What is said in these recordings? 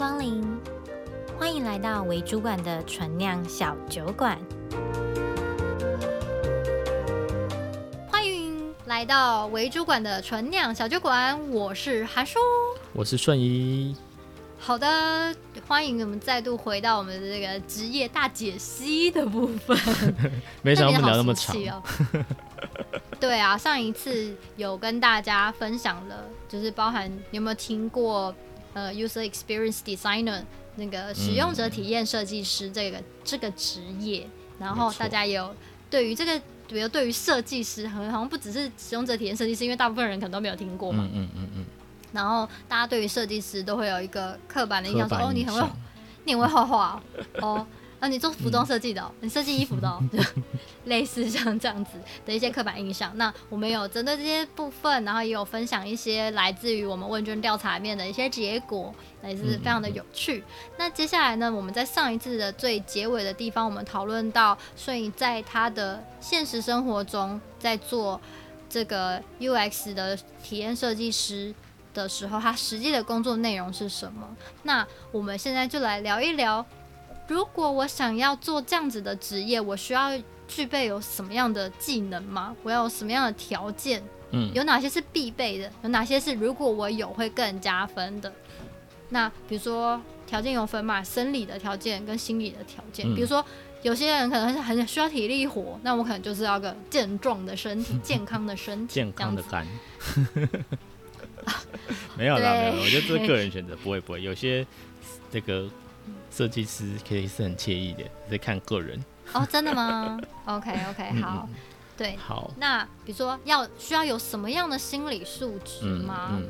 光临，欢迎来到为主管的纯酿小酒馆。欢迎来到为主管的纯酿小酒馆，我是韩叔，我是顺一。好的，欢迎我们再度回到我们的这个职业大解析的部分。没想到我们聊那么长哦。对啊，上一次有跟大家分享了，就是包含你有没有听过？呃，user experience designer 那个使用者体验设计师这个、嗯、这个职业，然后大家也有对于这个，比如对于设计师，好像不只是使用者体验设计师，因为大部分人可能都没有听过嘛。嗯嗯嗯，嗯然后大家对于设计师都会有一个刻板的印象说，说哦，你很会，你很会画画哦。啊，你做服装设计的、哦，嗯、你设计衣服的、哦，就 类似像这样子的一些刻板印象。那我们有针对这些部分，然后也有分享一些来自于我们问卷调查里面的一些结果，也是非常的有趣。那接下来呢，我们在上一次的最结尾的地方，我们讨论到，所以在他的现实生活中，在做这个 UX 的体验设计师的时候，他实际的工作内容是什么？那我们现在就来聊一聊。如果我想要做这样子的职业，我需要具备有什么样的技能吗？我要有什么样的条件？嗯，有哪些是必备的？有哪些是如果我有会更加分的？那比如说条件有分嘛，生理的条件跟心理的条件。嗯，比如说有些人可能是很需要体力活，那我可能就是要个健壮的身体、健康的身体、健康的肝。没有啦，没有，我觉得这是个人选择，不会不会，有些这个。设计师可以是很惬意的，是看个人。哦，真的吗？OK OK，好，嗯、对，好。那比如说要需要有什么样的心理素质吗？嗯，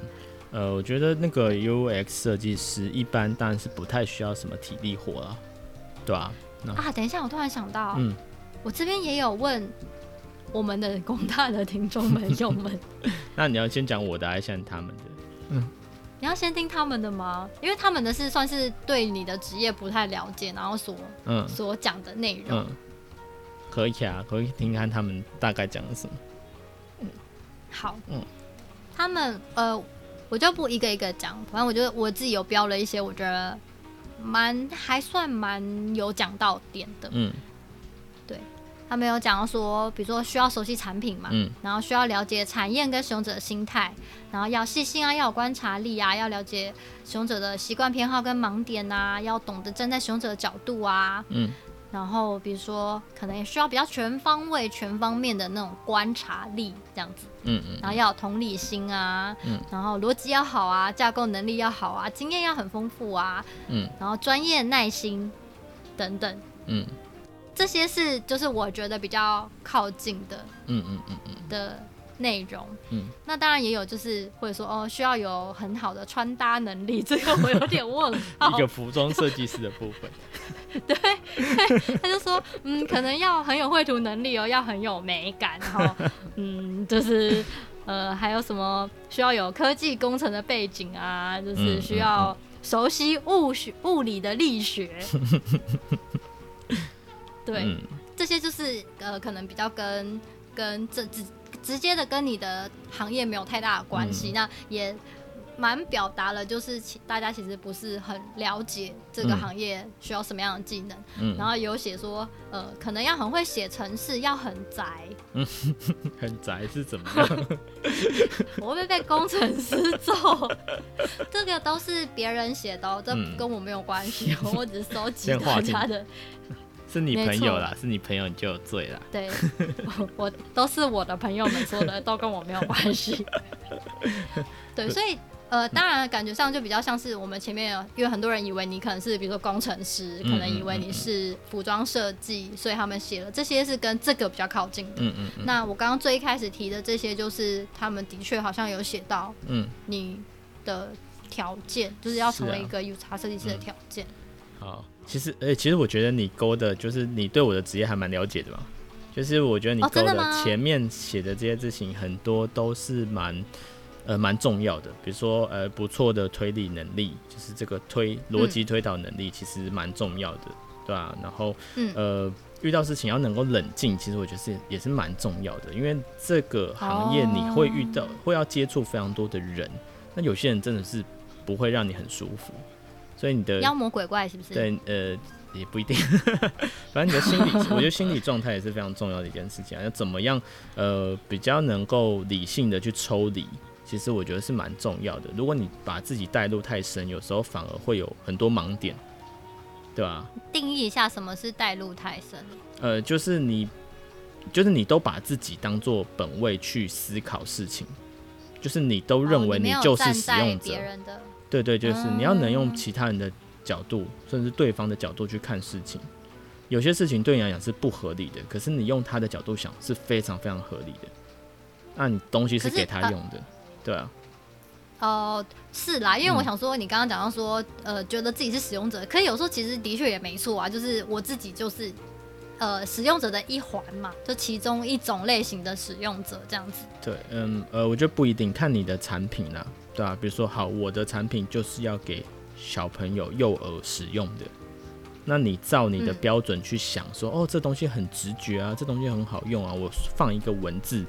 嗯，呃，我觉得那个 UX 设计师一般当然是不太需要什么体力活了，对吧？啊，啊，等一下，我突然想到，嗯，我这边也有问我们的广大的听众朋友们。那你要先讲我的，还是先他们的？嗯。你要先听他们的吗？因为他们的是算是对你的职业不太了解，然后所嗯所讲的内容、嗯，可以啊，可以听看他们大概讲的什么。嗯，好，嗯，他们呃，我就不一个一个讲，反正我觉得我自己有标了一些，我觉得蛮还算蛮有讲到点的，嗯。他没有讲到说，比如说需要熟悉产品嘛，嗯，然后需要了解产业跟使用者的心态，然后要细心啊，要有观察力啊，要了解使用者的习惯偏好跟盲点啊，要懂得站在使用者的角度啊，嗯，然后比如说可能也需要比较全方位、全方面的那种观察力这样子，嗯嗯，然后要有同理心啊，嗯，然后逻辑要好啊，架构能力要好啊，经验要很丰富啊，嗯，然后专业、耐心等等，嗯。这些是就是我觉得比较靠近的，嗯嗯嗯嗯。的内容，嗯，那当然也有就是或者说哦需要有很好的穿搭能力，这个我有点问号。一个服装设计师的部分，对，对，他就说嗯可能要很有绘图能力哦，要很有美感，然后嗯就是呃还有什么需要有科技工程的背景啊，就是需要熟悉物学物理的力学。对，嗯、这些就是呃，可能比较跟跟这直直接的跟你的行业没有太大的关系，嗯、那也蛮表达了，就是其大家其实不是很了解这个行业需要什么样的技能，嗯、然后有写说呃，可能要很会写程式，要很宅，嗯，很宅是怎么样？我会被工程师揍，这个都是别人写的、哦，这跟我没有关系，嗯、我只是收集大家的。是你朋友啦，是你朋友你就有罪了。对，我，我都是我的朋友们说的，都跟我没有关系。对，所以呃，当然感觉上就比较像是我们前面有，因为很多人以为你可能是比如说工程师，可能以为你是服装设计，所以他们写了这些是跟这个比较靠近的。嗯嗯，嗯。那我刚刚最一开始提的这些，就是他们的确好像有写到，嗯，你的条件就是要成为一个 UX 设计师的条件。嗯、好。其实，哎、欸，其实我觉得你勾的，就是你对我的职业还蛮了解的嘛。就是我觉得你勾的前面写的这些事情，很多都是蛮，呃，蛮重要的。比如说，呃，不错的推理能力，就是这个推逻辑推导能力，其实蛮重要的，嗯、对吧、啊？然后，呃，遇到事情要能够冷静，其实我觉得是也是蛮重要的，因为这个行业你会遇到，哦、会要接触非常多的人，那有些人真的是不会让你很舒服。所以你的妖魔鬼怪是不是？对，呃，也不一定。反正你的心理，我觉得心理状态也是非常重要的一件事情啊。要怎么样，呃，比较能够理性的去抽离，其实我觉得是蛮重要的。如果你把自己带入太深，有时候反而会有很多盲点，对吧？定义一下什么是带入太深？呃，就是你，就是你都把自己当做本位去思考事情，就是你都认为你就是使用者。哦对对，就是你要能用其他人的角度，甚至对方的角度去看事情。有些事情对你来讲是不合理的，可是你用他的角度想是非常非常合理的。那你东西是给他用的，呃、对啊。哦、呃，是啦，因为我想说，你刚刚讲到说，呃，觉得自己是使用者，可是有时候其实的确也没错啊，就是我自己就是呃使用者的一环嘛，就其中一种类型的使用者这样子。对，嗯，呃，我觉得不一定看你的产品啦。对啊，比如说，好，我的产品就是要给小朋友、幼儿使用的。那你照你的标准去想说，说、嗯、哦，这东西很直觉啊，这东西很好用啊，我放一个文字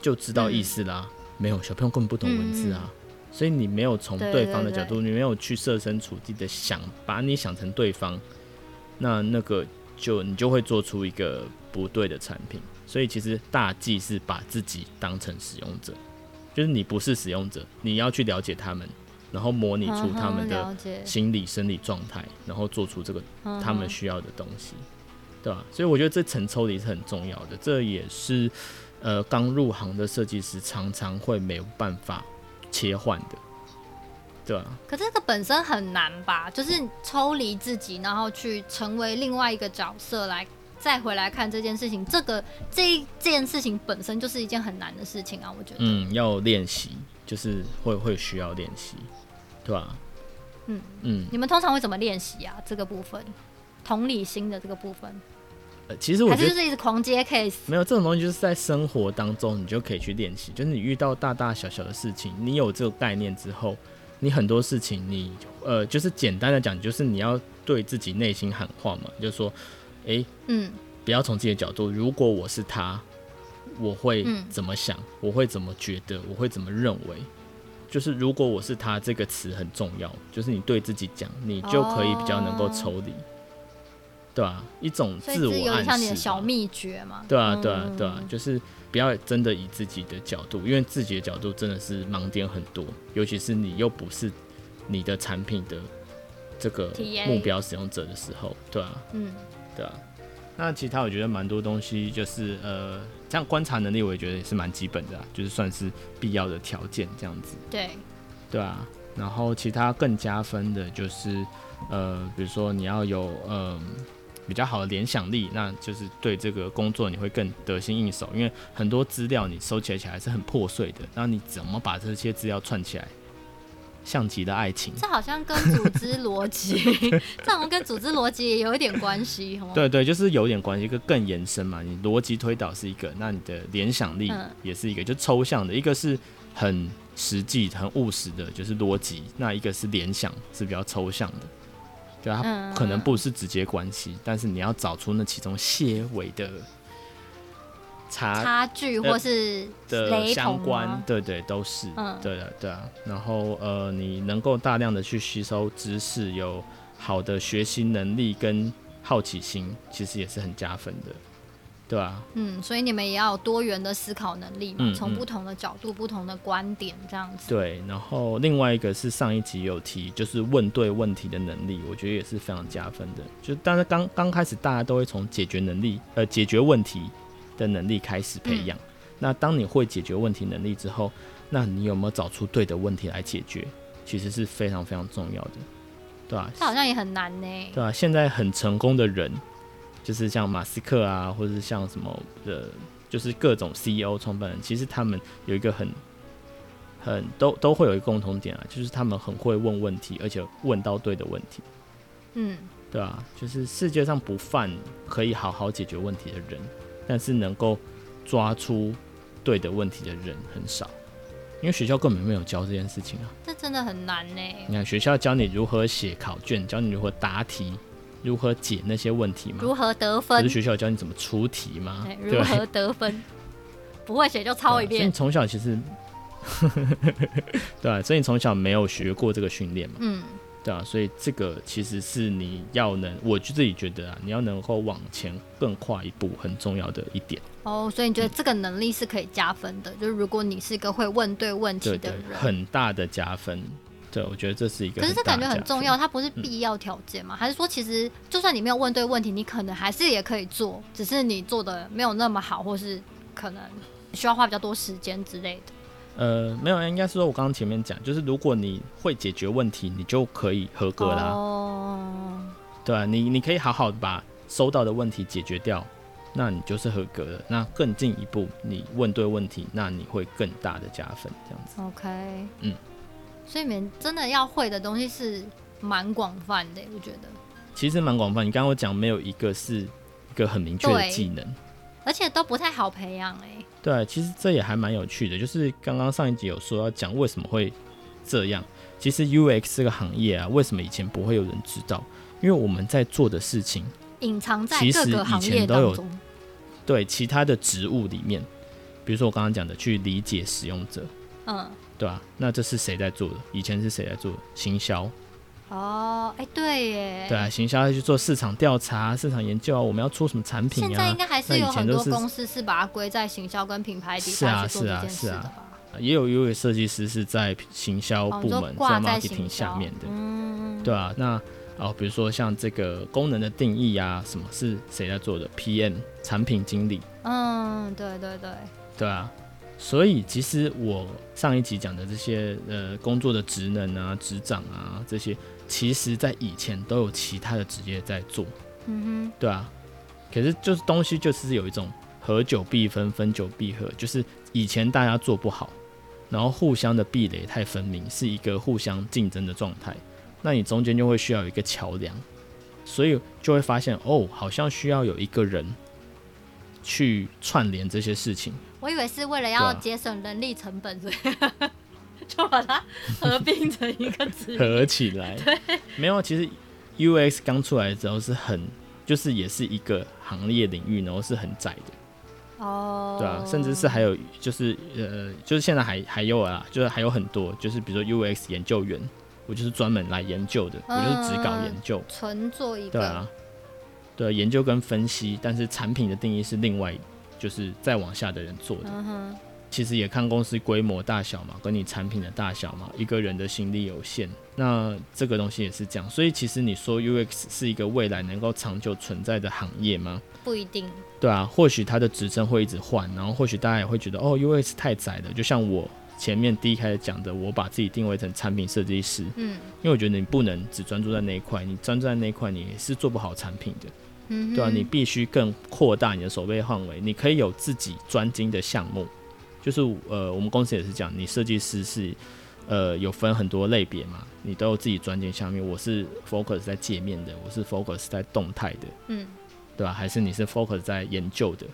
就知道意思啦。嗯、没有，小朋友根本不懂文字啊，嗯、所以你没有从对方的角度，你没有去设身处地的想，把你想成对方，那那个就你就会做出一个不对的产品。所以其实大忌是把自己当成使用者。就是你不是使用者，你要去了解他们，然后模拟出他们的心理生理状态，然后做出这个他们需要的东西，对吧？所以我觉得这层抽离是很重要的，这也是呃刚入行的设计师常常会没有办法切换的，对啊？可这个本身很难吧？就是抽离自己，然后去成为另外一个角色来。再回来看这件事情，这个这一件事情本身就是一件很难的事情啊，我觉得。嗯，要练习，就是会会需要练习，对吧？嗯嗯，你们通常会怎么练习啊？这个部分，同理心的这个部分。呃，其实我觉得就是一直狂接 case。没有这种东西，就是在生活当中你就可以去练习。就是你遇到大大小小的事情，你有这个概念之后，你很多事情你呃，就是简单的讲，就是你要对自己内心喊话嘛，就是说。哎，欸、嗯，不要从自己的角度。如果我是他，我会怎么想？嗯、我会怎么觉得？我会怎么认为？就是如果我是他，这个词很重要。就是你对自己讲，你就可以比较能够抽离，哦、对吧、啊？一种自我暗示，像你的小秘诀嘛。对啊，对啊，对啊，就是不要真的以自己的角度，因为自己的角度真的是盲点很多，尤其是你又不是你的产品的这个目标使用者的时候，对啊，嗯。对啊，那其他我觉得蛮多东西就是呃，这样观察能力我也觉得也是蛮基本的，就是算是必要的条件这样子。对，对啊，然后其他更加分的就是呃，比如说你要有呃比较好的联想力，那就是对这个工作你会更得心应手，因为很多资料你收起来起来是很破碎的，那你怎么把这些资料串起来？像极了爱情，这好像跟组织逻辑，这好像跟组织逻辑也有一点关系，对对，就是有点关系，一个更延伸嘛。你逻辑推导是一个，那你的联想力也是一个，嗯、就抽象的，一个是很实际、很务实的，就是逻辑；那一个是联想，是比较抽象的，对它可能不是直接关系，嗯、但是你要找出那其中些微的。差差距或是的相关，对对都是，嗯，对的对啊。然后呃，你能够大量的去吸收知识，有好的学习能力跟好奇心，其实也是很加分的，对啊。嗯，所以你们也要有多元的思考能力嘛，从、嗯嗯、不同的角度、不同的观点这样子。对，然后另外一个是上一集有提，就是问对问题的能力，我觉得也是非常加分的。就但是刚刚开始，大家都会从解决能力，呃，解决问题。的能力开始培养，嗯、那当你会解决问题能力之后，那你有没有找出对的问题来解决？其实是非常非常重要的，对吧、啊？这好像也很难呢，对、啊？现在很成功的人，就是像马斯克啊，或者是像什么的，就是各种 CEO 创办人，其实他们有一个很很都都会有一个共同点啊，就是他们很会问问题，而且问到对的问题。嗯，对啊，就是世界上不犯可以好好解决问题的人。但是能够抓出对的问题的人很少，因为学校根本没有教这件事情啊。这真的很难呢。你看学校教你如何写考卷，教你如何答题，如何解那些问题吗？如何得分？学校教你怎么出题吗？对，如何得分？不会写就抄一遍。所以你从小其实，对啊，所以你从小没有学过这个训练嘛？嗯。对啊，所以这个其实是你要能，我就自己觉得啊，你要能够往前更跨一步，很重要的一点。哦，所以你觉得这个能力是可以加分的？嗯、就是如果你是一个会问对问题的人，很大的加分。对，我觉得这是一个。可是这感觉很重要，它不是必要条件吗？嗯、还是说，其实就算你没有问对问题，你可能还是也可以做，只是你做的没有那么好，或是可能需要花比较多时间之类的。呃，没有，应该是说我刚刚前面讲，就是如果你会解决问题，你就可以合格啦。哦。对啊，你你可以好好的把收到的问题解决掉，那你就是合格的。那更进一步，你问对问题，那你会更大的加分，这样子。OK。嗯。所以你们真的要会的东西是蛮广泛的，我觉得。其实蛮广泛，你刚刚我讲没有一个是一个很明确的技能。而且都不太好培养哎。对，其实这也还蛮有趣的，就是刚刚上一集有说要讲为什么会这样。其实 UX 这个行业啊，为什么以前不会有人知道？因为我们在做的事情隐藏在各个行业都有。对，其他的职务里面，比如说我刚刚讲的去理解使用者，嗯，对吧？那这是谁在做的？以前是谁在做的？行销。哦，哎，对耶，对啊，行销要去做市场调查、市场研究啊，我们要出什么产品啊？现在应该还是有很多公司是把它归在行销跟品牌底下去做这件事的吧？是啊，是啊，也有一位设计师是在行销部门，在 marketing 下面的，嗯，对啊，那哦，比如说像这个功能的定义啊，什么是谁在做的？PM 产品经理，嗯，对对对，对啊。所以其实我上一集讲的这些呃工作的职能啊、职掌啊这些，其实在以前都有其他的职业在做，嗯哼，对啊。可是就是东西就是有一种合久必分，分久必合，就是以前大家做不好，然后互相的壁垒太分明，是一个互相竞争的状态。那你中间就会需要有一个桥梁，所以就会发现哦，好像需要有一个人去串联这些事情。我以为是为了要节省人力成本，所以 就把它合并成一个词合起来。对，没有，其实 UX 刚出来的时候是很，就是也是一个行业领域，然后是很窄的。哦。对啊，甚至是还有就是呃，就是现在还还有啊，就是还有很多，就是比如说 UX 研究员，我就是专门来研究的，嗯、我就是只搞研究，纯做一个。对啊。对，研究跟分析，但是产品的定义是另外。就是再往下的人做的，uh-huh. 其实也看公司规模大小嘛，跟你产品的大小嘛，一个人的心力有限，那这个东西也是这样。所以其实你说 UX 是一个未来能够长久存在的行业吗？不一定。对啊，或许它的职称会一直换，然后或许大家也会觉得哦，UX 太窄了。就像我前面第一开始讲的，我把自己定位成产品设计师，嗯，因为我觉得你不能只专注在那一块，你专注在那一块，你是做不好产品的。嗯、对啊，你必须更扩大你的守备范围。你可以有自己专精的项目，就是呃，我们公司也是讲，你设计师是呃有分很多类别嘛，你都有自己专精项目。我是 focus 在界面的，我是 focus 在动态的，嗯，对吧？还是你是 focus 在研究的？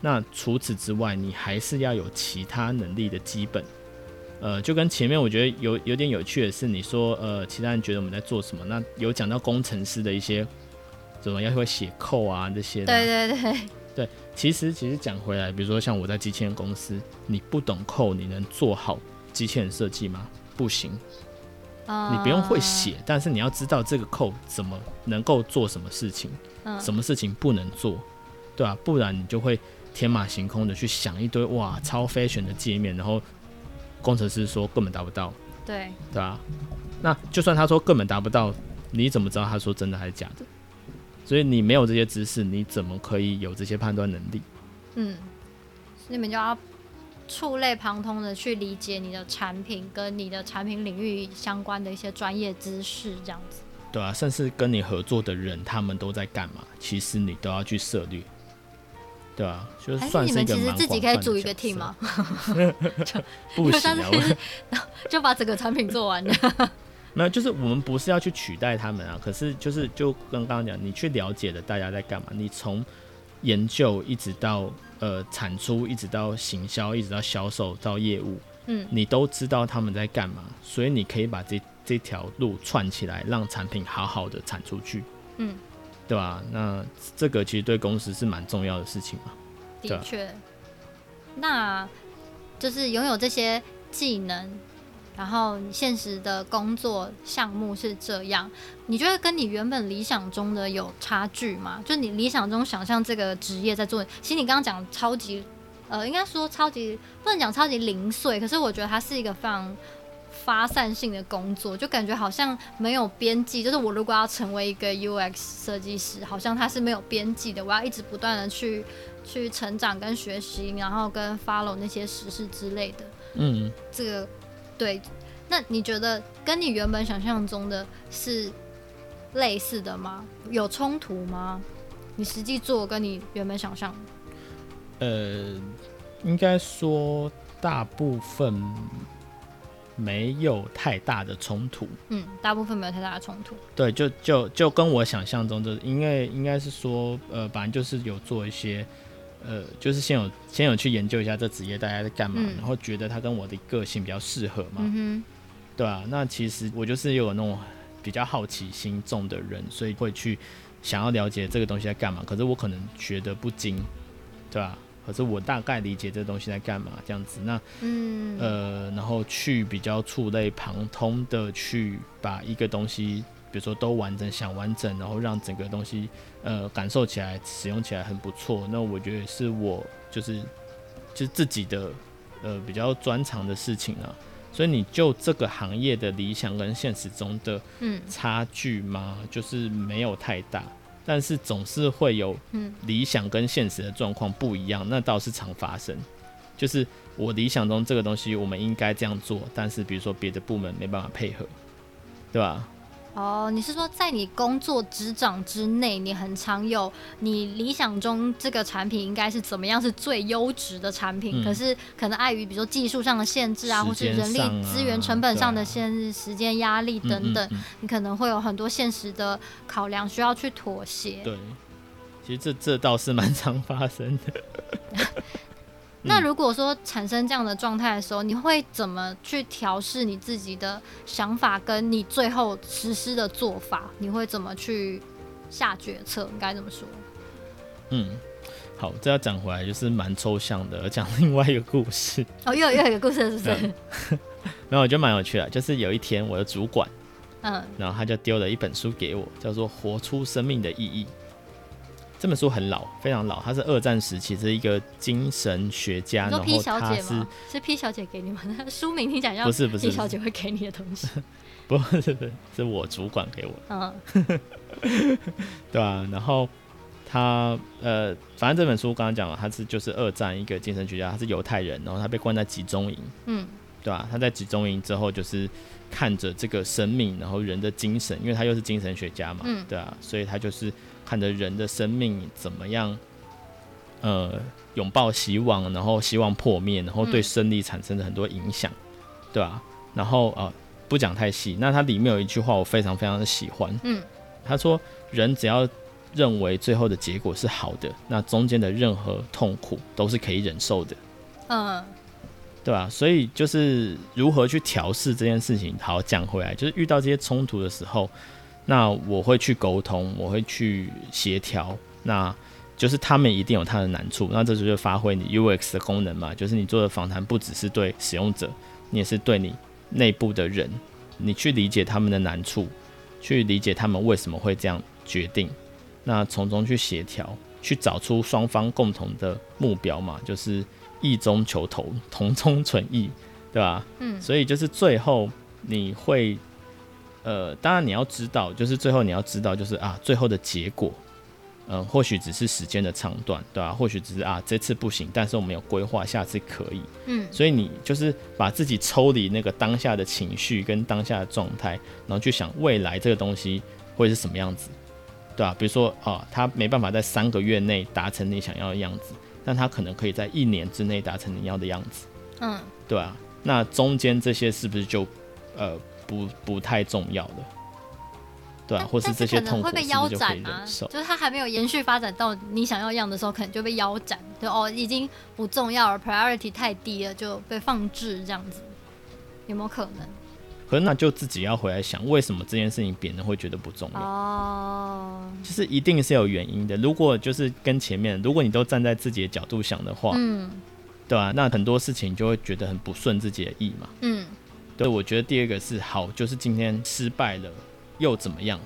那除此之外，你还是要有其他能力的基本。呃，就跟前面我觉得有有点有趣的是，你说呃，其他人觉得我们在做什么？那有讲到工程师的一些。怎么要会写扣啊这些的？对对对对，其实其实讲回来，比如说像我在机器人公司，你不懂扣，你能做好机器人设计吗？不行。Uh... 你不用会写，但是你要知道这个扣怎么能够做什么事情，uh... 什么事情不能做，对吧、啊？不然你就会天马行空的去想一堆哇超 fashion 的界面，然后工程师说根本达不到，对对吧、啊？那就算他说根本达不到，你怎么知道他说真的还是假的？所以你没有这些知识，你怎么可以有这些判断能力？嗯，你们就要触类旁通的去理解你的产品跟你的产品领域相关的一些专业知识，这样子。对啊，甚至跟你合作的人他们都在干嘛？其实你都要去涉猎。对啊，就是算是你们其实自己可以组一个 team 吗？不行啊，就把整个产品做完了。没有，就是我们不是要去取代他们啊，可是就是就跟刚刚讲，你去了解了大家在干嘛，你从研究一直到呃产出，一直到行销，一直到销售到业务，嗯，你都知道他们在干嘛，所以你可以把这这条路串起来，让产品好好的产出去，嗯，对吧？那这个其实对公司是蛮重要的事情嘛，的确，那就是拥有这些技能。然后你现实的工作项目是这样，你觉得跟你原本理想中的有差距吗？就你理想中想象这个职业在做，其实你刚刚讲超级，呃，应该说超级不能讲超级零碎，可是我觉得它是一个非常。发散性的工作，就感觉好像没有边际。就是我如果要成为一个 UX 设计师，好像它是没有边际的。我要一直不断的去去成长跟学习，然后跟 follow 那些实事之类的。嗯，这个对。那你觉得跟你原本想象中的是类似的吗？有冲突吗？你实际做跟你原本想象？呃，应该说大部分。没有太大的冲突，嗯，大部分没有太大的冲突。对，就就就跟我想象中的，因为应该是说，呃，反正就是有做一些，呃，就是先有先有去研究一下这职业大家在干嘛，嗯，然后觉得他跟我的个性比较适合嘛，嗯，对啊，那其实我就是有那种比较好奇心重的人，所以会去想要了解这个东西在干嘛。可是我可能学得不精，对吧？可是我大概理解这东西在干嘛，这样子，那嗯呃，然后去比较触类旁通的去把一个东西，比如说都完整想完整，然后让整个东西呃感受起来、使用起来很不错。那我觉得是我就是就是自己的呃比较专长的事情啊。所以你就这个行业的理想跟现实中的嗯差距吗？就是没有太大。但是总是会有理想跟现实的状况不一样，那倒是常发生。就是我理想中这个东西我们应该这样做，但是比如说别的部门没办法配合，对吧？哦，你是说在你工作职掌之内，你很常有你理想中这个产品应该是怎么样是最优质的产品，嗯、可是可能碍于比如说技术上的限制啊，啊或是人力资源成本上的限制、啊、时间压力等等，嗯嗯嗯、你可能会有很多现实的考量需要去妥协。对，其实这这倒是蛮常发生的。那如果说产生这样的状态的时候，你会怎么去调试你自己的想法，跟你最后实施的做法？你会怎么去下决策？应该怎么说？嗯，好，这要讲回来就是蛮抽象的，讲 另外一个故事。哦，又有又有一个故事，是不是？没有我觉得蛮有趣的，就是有一天我的主管，嗯，然后他就丢了一本书给我，叫做《活出生命的意义》。这本书很老，非常老，它是二战时期是一个精神学家，然后他是是 P 小姐给你们的 书名，听起来像不是不是 P 小姐会给你的东西，不是不是，是我主管给我的，嗯，对啊，然后他呃，反正这本书刚刚讲了，他是就是二战一个精神学家，他是犹太人，然后他被关在集中营，嗯，对吧？他在集中营之后就是看着这个生命，然后人的精神，因为他又是精神学家嘛，嗯，对啊，所以他就是。看着人的生命怎么样，呃，拥抱希望，然后希望破灭，然后对生理产生了很多影响，嗯、对吧、啊？然后呃，不讲太细。那它里面有一句话我非常非常的喜欢，嗯，他说人只要认为最后的结果是好的，那中间的任何痛苦都是可以忍受的，嗯，对吧、啊？所以就是如何去调试这件事情。好，讲回来，就是遇到这些冲突的时候。那我会去沟通，我会去协调，那就是他们一定有他的难处，那这就是发挥你 UX 的功能嘛，就是你做的访谈不只是对使用者，你也是对你内部的人，你去理解他们的难处，去理解他们为什么会这样决定，那从中去协调，去找出双方共同的目标嘛，就是异中求同，同中存异，对吧？嗯，所以就是最后你会。呃，当然你要知道，就是最后你要知道，就是啊，最后的结果，嗯、呃，或许只是时间的长短，对吧、啊？或许只是啊，这次不行，但是我们有规划，下次可以。嗯，所以你就是把自己抽离那个当下的情绪跟当下的状态，然后去想未来这个东西会是什么样子，对吧、啊？比如说啊，他没办法在三个月内达成你想要的样子，但他可能可以在一年之内达成你要的样子。嗯，对啊。那中间这些是不是就呃？不不太重要的，对啊，或是这些痛苦就可以忍受？就是它还没有延续发展到你想要样的时候，可能就被腰斩，就哦，已经不重要了，priority 太低了，就被放置这样子，有没有可能？可是那就自己要回来想，为什么这件事情别人会觉得不重要？哦，就是一定是有原因的。如果就是跟前面，如果你都站在自己的角度想的话，嗯，对啊，那很多事情就会觉得很不顺自己的意嘛，嗯。对，我觉得第二个是好，就是今天失败了又怎么样？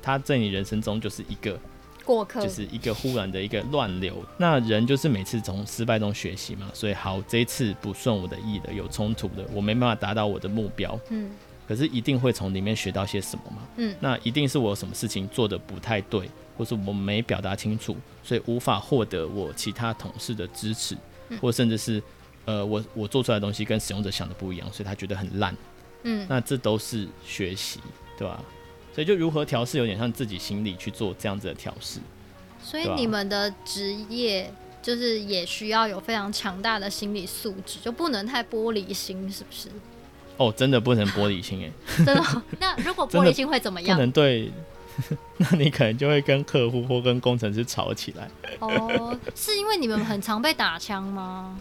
他在你人生中就是一个过客，就是一个忽然的一个乱流。那人就是每次从失败中学习嘛，所以好，这一次不顺我的意的，有冲突的，我没办法达到我的目标。嗯。可是一定会从里面学到些什么嘛？嗯。那一定是我有什么事情做的不太对，或是我没表达清楚，所以无法获得我其他同事的支持，嗯、或甚至是呃，我我做出来的东西跟使用者想的不一样，所以他觉得很烂。嗯。那这都是学习，对吧？所以就如何调试，有点像自己心里去做这样子的调试。所以你们的职业就是也需要有非常强大的心理素质，就不能太玻璃心，是不是？哦，真的不能玻璃心哎。真的？那如果 玻璃心会怎么样？不能对，那你可能就会跟客户或跟工程师吵起来。哦，是因为你们很常被打枪吗？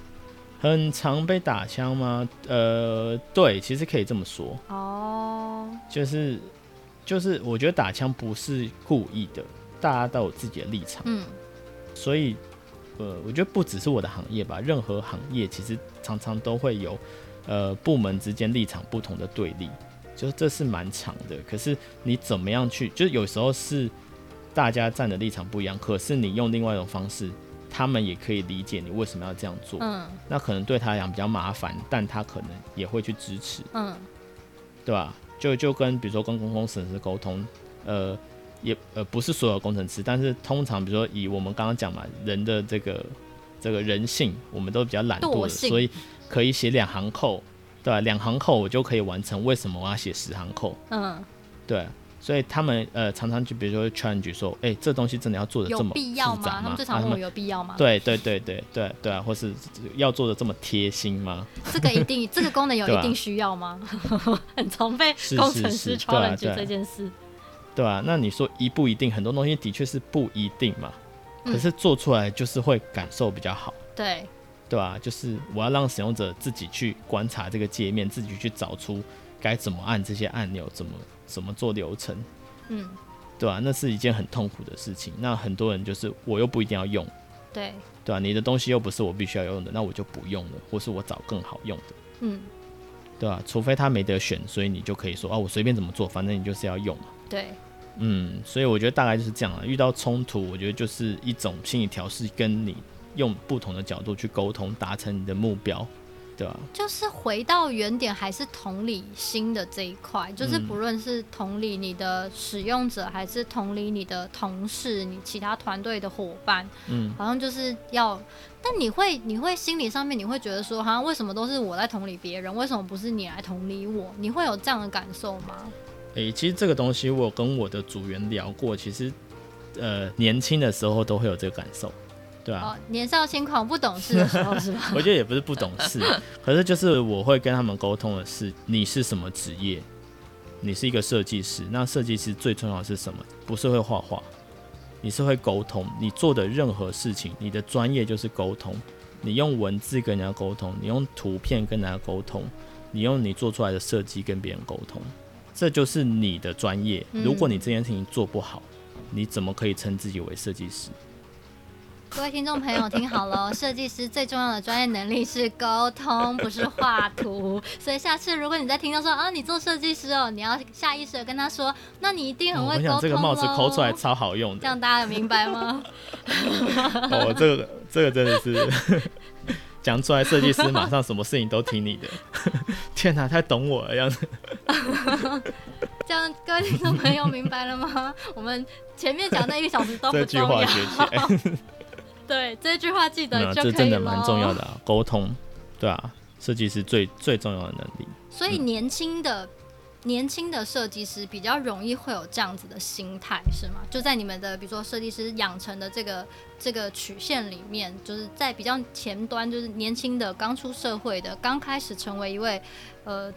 很常被打枪吗？呃，对，其实可以这么说。哦，就是。就是我觉得打枪不是故意的，大家都有自己的立场。嗯，所以，呃，我觉得不只是我的行业吧，任何行业其实常常都会有，呃，部门之间立场不同的对立，就这是蛮长的。可是你怎么样去，就是有时候是大家站的立场不一样，可是你用另外一种方式，他们也可以理解你为什么要这样做。嗯，那可能对他来讲比较麻烦，但他可能也会去支持。嗯，对吧？就就跟比如说跟工程师沟通，呃，也呃不是所有工程师，但是通常比如说以我们刚刚讲嘛，人的这个这个人性，我们都比较懒惰的，所以可以写两行扣，对吧？两行扣我就可以完成，为什么我要写十行扣？嗯，对。所以他们呃常常就比如说 challenge 说，哎、欸，这东西真的要做的这么？必要吗？他们最常问我有必要吗？对对对对对对啊，或是要做的这么贴心吗？这个一定，这个功能有 一定需要吗？啊、很常被工程师 challenge 这件事。对啊，那你说一不一定，很多东西的确是不一定嘛。可是做出来就是会感受比较好。对、嗯。对啊，就是我要让使用者自己去观察这个界面，自己去找出该怎么按这些按钮，怎么。怎么做流程？嗯，对吧、啊？那是一件很痛苦的事情。那很多人就是我又不一定要用，对对吧、啊？你的东西又不是我必须要用的，那我就不用了，或是我找更好用的。嗯，对吧、啊？除非他没得选，所以你就可以说啊，我随便怎么做，反正你就是要用嘛。对，嗯，所以我觉得大概就是这样了。遇到冲突，我觉得就是一种心理调试，跟你用不同的角度去沟通，达成你的目标。对啊，就是回到原点，还是同理心的这一块，就是不论是同理你的使用者，还是同理你的同事、你其他团队的伙伴，嗯，好像就是要，但你会，你会心理上面，你会觉得说，好像为什么都是我在同理别人，为什么不是你来同理我？你会有这样的感受吗？诶、欸，其实这个东西我有跟我的组员聊过，其实，呃，年轻的时候都会有这个感受。对啊，哦，年少轻狂不懂事的 时候是吧？我觉得也不是不懂事，可是就是我会跟他们沟通的是，你是什么职业？你是一个设计师，那设计师最重要的是什么？不是会画画，你是会沟通。你做的任何事情，你的专业就是沟通。你用文字跟人家沟通，你用图片跟人家沟通，你用你做出来的设计跟别人沟通，这就是你的专业。如果你这件事情做不好，你怎么可以称自己为设计师？各位听众朋友，听好了，设计师最重要的专业能力是沟通，不是画图。所以下次如果你在听到说啊，你做设计师哦，你要下意识的跟他说，那你一定很会沟通。我想这个帽子抠出来超好用的，这样大家有明白吗？哦，这个这个真的是讲出来，设计师马上什么事情都听你的。天哪，太懂我了样子。这样各位听众朋友明白了吗？我们前面讲那一个小时都不重要。对，这句话记得就可以了。这真的蛮重要的啊，沟通，对啊，设计师最最重要的能力。所以年轻的、嗯、年轻的设计师比较容易会有这样子的心态，是吗？就在你们的比如说设计师养成的这个这个曲线里面，就是在比较前端，就是年轻的刚出社会的，刚开始成为一位呃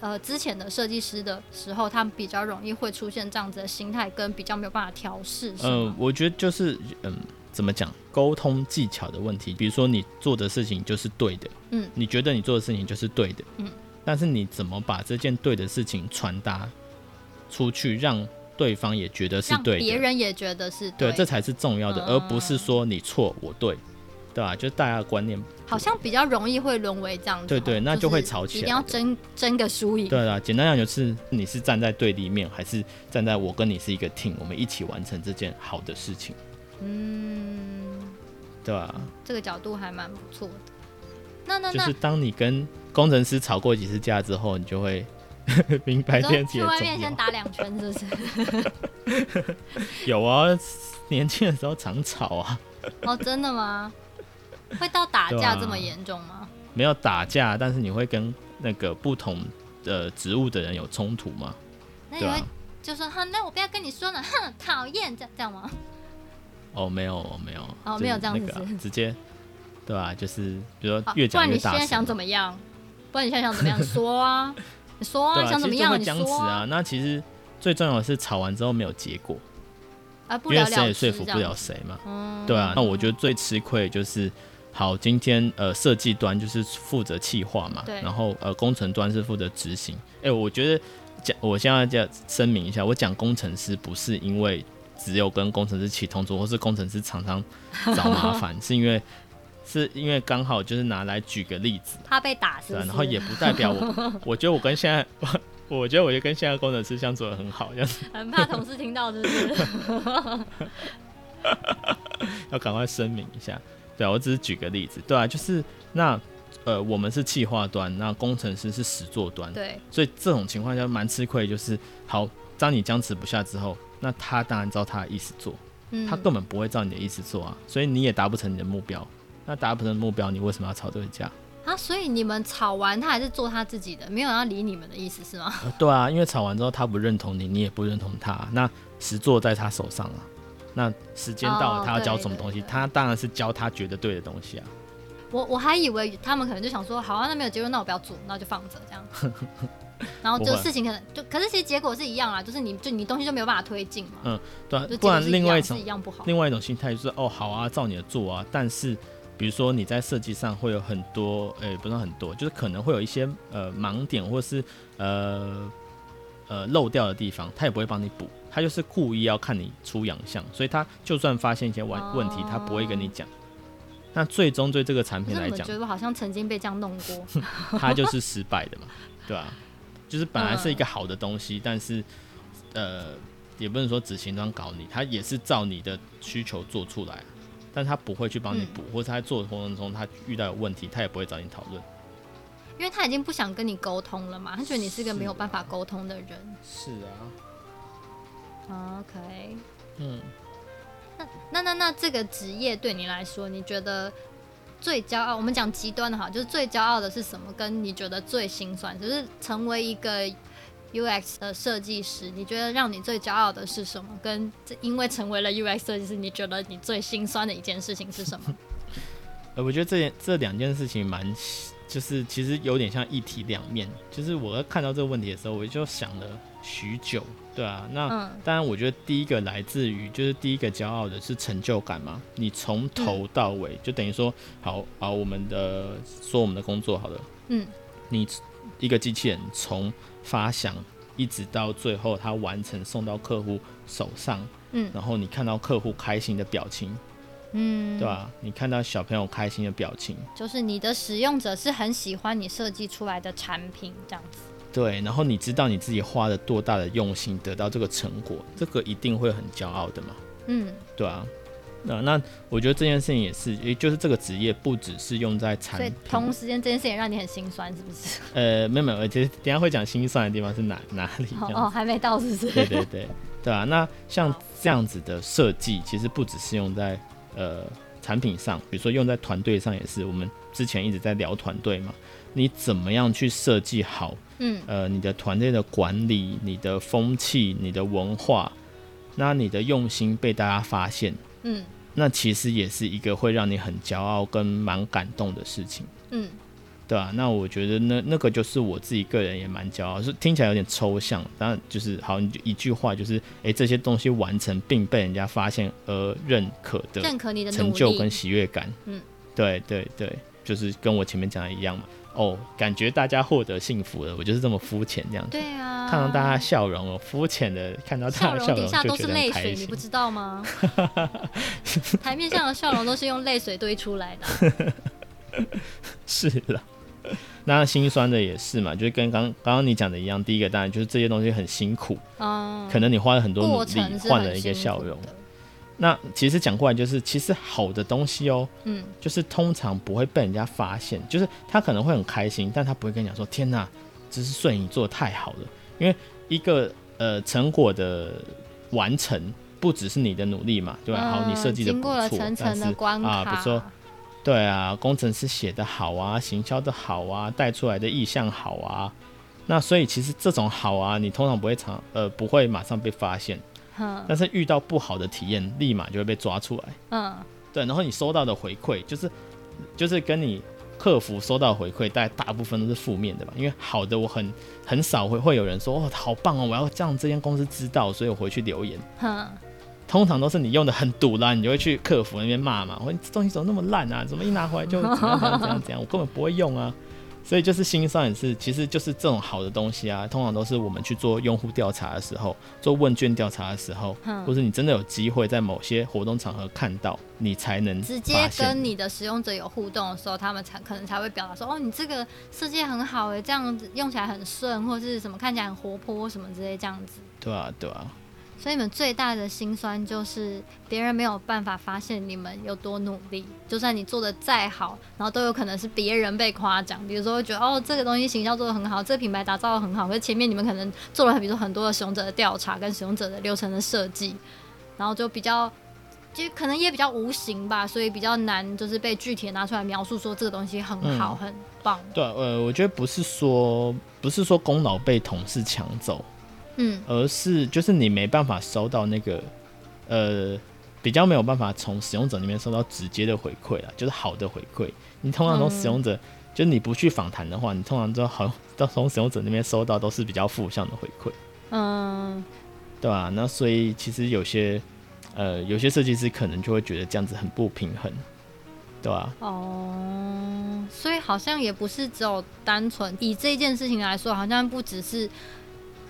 呃之前的设计师的时候，他们比较容易会出现这样子的心态，跟比较没有办法调试。嗯、呃，我觉得就是嗯。怎么讲沟通技巧的问题？比如说你做的事情就是对的，嗯，你觉得你做的事情就是对的，嗯，但是你怎么把这件对的事情传达出去，让对方也觉得是对的，别人也觉得是对，对，这才是重要的，而不是说你错我对对吧、啊？就大家的观念好像比较容易会沦为这样子。对，对对，那就会吵起来，一定要争争个输赢。对啊，简单讲就是你是站在对立面，还是站在我跟你是一个 team，我们一起完成这件好的事情。嗯，对吧、啊？这个角度还蛮不错的。那那那，就是当你跟工程师吵过几次架之后，你就会 明白这件事。去外面先打两圈，是不是？有啊，年轻的时候常吵啊。哦，真的吗？会到打架这么严重吗、啊？没有打架，但是你会跟那个不同的职务的人有冲突吗？那你会就说哼，那我不要跟你说了，哼，讨厌，这样这样吗？哦，没有，没有，哦，没有这样子、啊，直接，对吧、啊？就是比如说越讲越大声。不然你现在想怎么样？不然你现在想怎么样？说啊，你说啊，啊想怎么样？你僵持啊，啊。那其实最重要的是吵完之后没有结果。因为谁也说服不了谁嘛，嗯，对啊。那我觉得最吃亏就是，好，今天呃设计端就是负责企划嘛，对。然后呃工程端是负责执行。哎、欸，我觉得讲，我现在要声明一下，我讲工程师不是因为只有跟工程师起冲突，或是工程师常常找麻烦，是因为是因为刚好就是拿来举个例子，他被打是，是，然后也不代表我，我觉得我跟现在。我觉得我就跟现在工程师相处的很好，这样子。很怕同事听到，是不是？要赶快声明一下。对啊，我只是举个例子。对啊，就是那呃，我们是企划端，那工程师是实作端。对。所以这种情况下蛮吃亏，就是好，当你僵持不下之后，那他当然照他的意思做，嗯，他根本不会照你的意思做啊，所以你也达不成你的目标。那达不成目标，你为什么要吵这个架？啊，所以你们吵完，他还是做他自己的，没有要理你们的意思是吗？呃、对啊，因为吵完之后他不认同你，你也不认同他，那实做在他手上啊。那时间到了，他要教什么东西，哦、对对对，他当然是教他觉得对的东西啊。我我还以为他们可能就想说，好啊，那没有结论，那我不要做，那就放着这样。然后就事情可能就，可是其实结果是一样啊，就是你就你东西就没有办法推进嘛。嗯，对啊，不然另外一种一样不好另外一种心态就是，哦，好啊，照你的做啊，但是。比如说你在设计上会有很多，诶、欸，不是很多，就是可能会有一些呃盲点，或是呃呃漏掉的地方，他也不会帮你补，他就是故意要看你出洋相，所以他就算发现一些问问题，他不会跟你讲。那最终对这个产品来讲，我觉得好像曾经被这样弄过，他就是失败的嘛，对吧、啊？就是本来是一个好的东西，但是呃，也不能说只行端搞你，他也是照你的需求做出来。但他不会去帮你补，嗯，或者他在做的过程中他遇到有问题，他也不会找你讨论，因为他已经不想跟你沟通了嘛，他觉得你是个没有办法沟通的人。是啊。OK。嗯。那那那那这个职业对你来说，你觉得最骄傲？我们讲极端的哈，就是最骄傲的是什么？跟你觉得最心酸，就是成为一个。UX 的设计师，你觉得让你最骄傲的是什么？跟因为成为了 UX 设计师，你觉得你最心酸的一件事情是什么？呃，我觉得这件这两件事情蛮，就是其实有点像一体两面。就是我看到这个问题的时候，我就想了许久。对啊，那、嗯、当然，我觉得第一个来自于就是第一个骄傲的是成就感嘛。你从头到尾、嗯、就等于说，好，好，我们的说我们的工作好了，嗯，你一个机器人从发想一直到最后，它完成送到客户手上，嗯，然后你看到客户开心的表情，嗯，对吧？你看到小朋友开心的表情，就是你的使用者是很喜欢你设计出来的产品，这样子。对，然后你知道你自己花了多大的用心得到这个成果，这个一定会很骄傲的嘛，嗯，对啊。那那我觉得这件事情也是，也就是这个职业不只是用在产品，所以同时间这件事情让你很心酸，是不是？呃，没有没有，其实等下会讲心酸的地方是哪哪里？哦哦，还没到，是不是？对对对，对啊。那像这样子的设计，其实不只是用在呃产品上，比如说用在团队上也是。我们之前一直在聊团队嘛，你怎么样去设计好？嗯，呃，你的团队的管理、你的风气、你的文化，那你的用心被大家发现。嗯，那其实也是一个会让你很骄傲跟蛮感动的事情。嗯，对啊，那我觉得那那个就是我自己个人也蛮骄傲，是听起来有点抽象，当然就是好，你就一句话就是，哎、欸，这些东西完成并被人家发现而认可的，认可你的成就跟喜悦感。嗯，对对对，就是跟我前面讲的一样嘛。哦，感觉大家获得幸福了，我就是这么肤浅这样子。对啊，看到大家笑容哦，肤浅的看到大家笑容底下都是泪水，你不知道吗？台面上的笑容都是用泪水堆出来的。是了。那心酸的也是嘛，就是跟刚刚刚你讲的一样，第一个当然就是这些东西很辛苦，嗯，可能你花了很多努力换了一个笑容。那其实讲过来就是，其实好的东西哦，嗯，就是通常不会被人家发现，就是他可能会很开心，但他不会跟你讲说，天哪，这是摄影做的太好了，因为一个呃成果的完成不只是你的努力嘛，对吧？好，你设计的不错，但是啊，比如说。对啊，工程师写的好啊，行销的好啊，带出来的意向好啊，那所以其实这种好啊，你通常不会常呃不会马上被发现，嗯，但是遇到不好的体验，立马就会被抓出来，嗯，对，然后你收到的回馈就是就是跟你客服收到的回馈，大概大部分都是负面的吧，因为好的我很很少会会有人说哦好棒哦，我要让这间公司知道，所以我回去留言，嗯。通常都是你用的很堵啦，你就会去客服那边骂嘛。我说你这东西怎么那么烂啊？怎么一拿回来就怎样怎样怎样怎样？我根本不会用啊。所以就是心上也是，其实就是这种好的东西啊，通常都是我们去做用户调查的时候，做问卷调查的时候，或是你真的有机会在某些活动场合看到，你才能直接跟你的使用者有互动的时候，他们才可能才会表达说，哦，你这个设计很好诶，这样子用起来很顺，或是什么看起来很活泼什么之类这样子。对啊，对啊。所以你们最大的心酸就是别人没有办法发现你们有多努力，就算你做的再好，然后都有可能是别人被夸奖。比如说会觉得哦，这个东西行销做的很好，这个品牌打造的很好，可是前面你们可能做了比如说很多的使用者的调查跟使用者的流程的设计，然后就比较就可能也比较无形吧，所以比较难就是被具体拿出来描述说这个东西很好、嗯、很棒。对，呃，我觉得不是说不是说功劳被同事抢走。嗯，而是就是你没办法收到那个，呃，比较没有办法从使用者那边收到直接的回馈了，就是好的回馈。你通常从使用者，嗯、就是你不去访谈的话，你通常都好都从使用者那边收到都是比较负向的回馈。嗯，对吧、啊？那所以其实有些，呃，有些设计师可能就会觉得这样子很不平衡，对吧、啊？哦，所以好像也不是只有单纯以这件事情来说，好像不只是。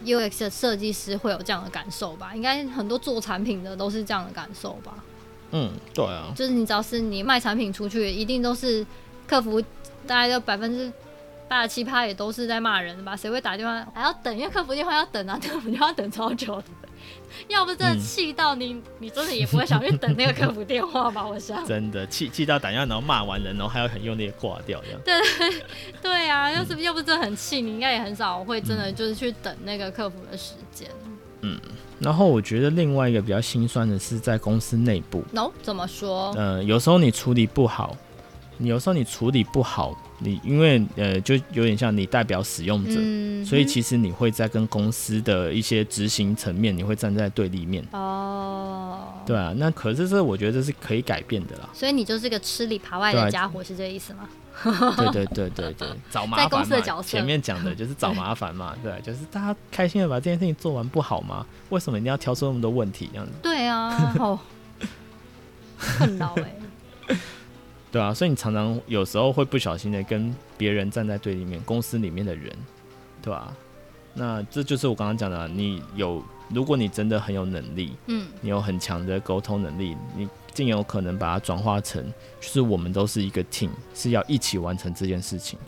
UX 的设计师会有这样的感受吧？应该很多做产品的都是这样的感受吧？嗯，对啊，就是你只要是你卖产品出去，一定都是客服，大概有百分之八十七趴也都是在骂人的吧？谁会打电话还要等？因为客服电话要等啊，客服电话要等超久的。要不真的气到你，嗯、你真的也不会想去等那个客服电话吧？我想真的气气到打电话，然后骂完人，然后还要很用力的挂掉这样。对对 对啊！要是要不真的很气，你应该也很少会真的就是去等那个客服的时间。嗯，然后我觉得另外一个比较心酸的是在公司内部。喏，怎么说？呃，有时候你处理不好，你有时候你处理不好。你因为呃，就有点像你代表使用者，嗯、所以其实你会在跟公司的一些执行层面，你会站在对立面。哦，对啊，那可是这我觉得这是可以改变的啦。所以你就是个吃里扒外的家伙，是这个意思吗？对对对对对，找麻烦嘛。在公司的角色。前面讲的就是找麻烦嘛，对，就是大家开心的把这件事情做完不好吗？为什么一定要挑出那么多问题这样子？对啊，哦，困扰哎。对啊，所以你常常有时候会不小心的跟别人站在对立面，公司里面的人，对吧？那这就是我刚刚讲的，你有，如果你真的很有能力，嗯，你有很强的沟通能力，你尽有可能把它转化成，就是我们都是一个 team，是要一起完成这件事情，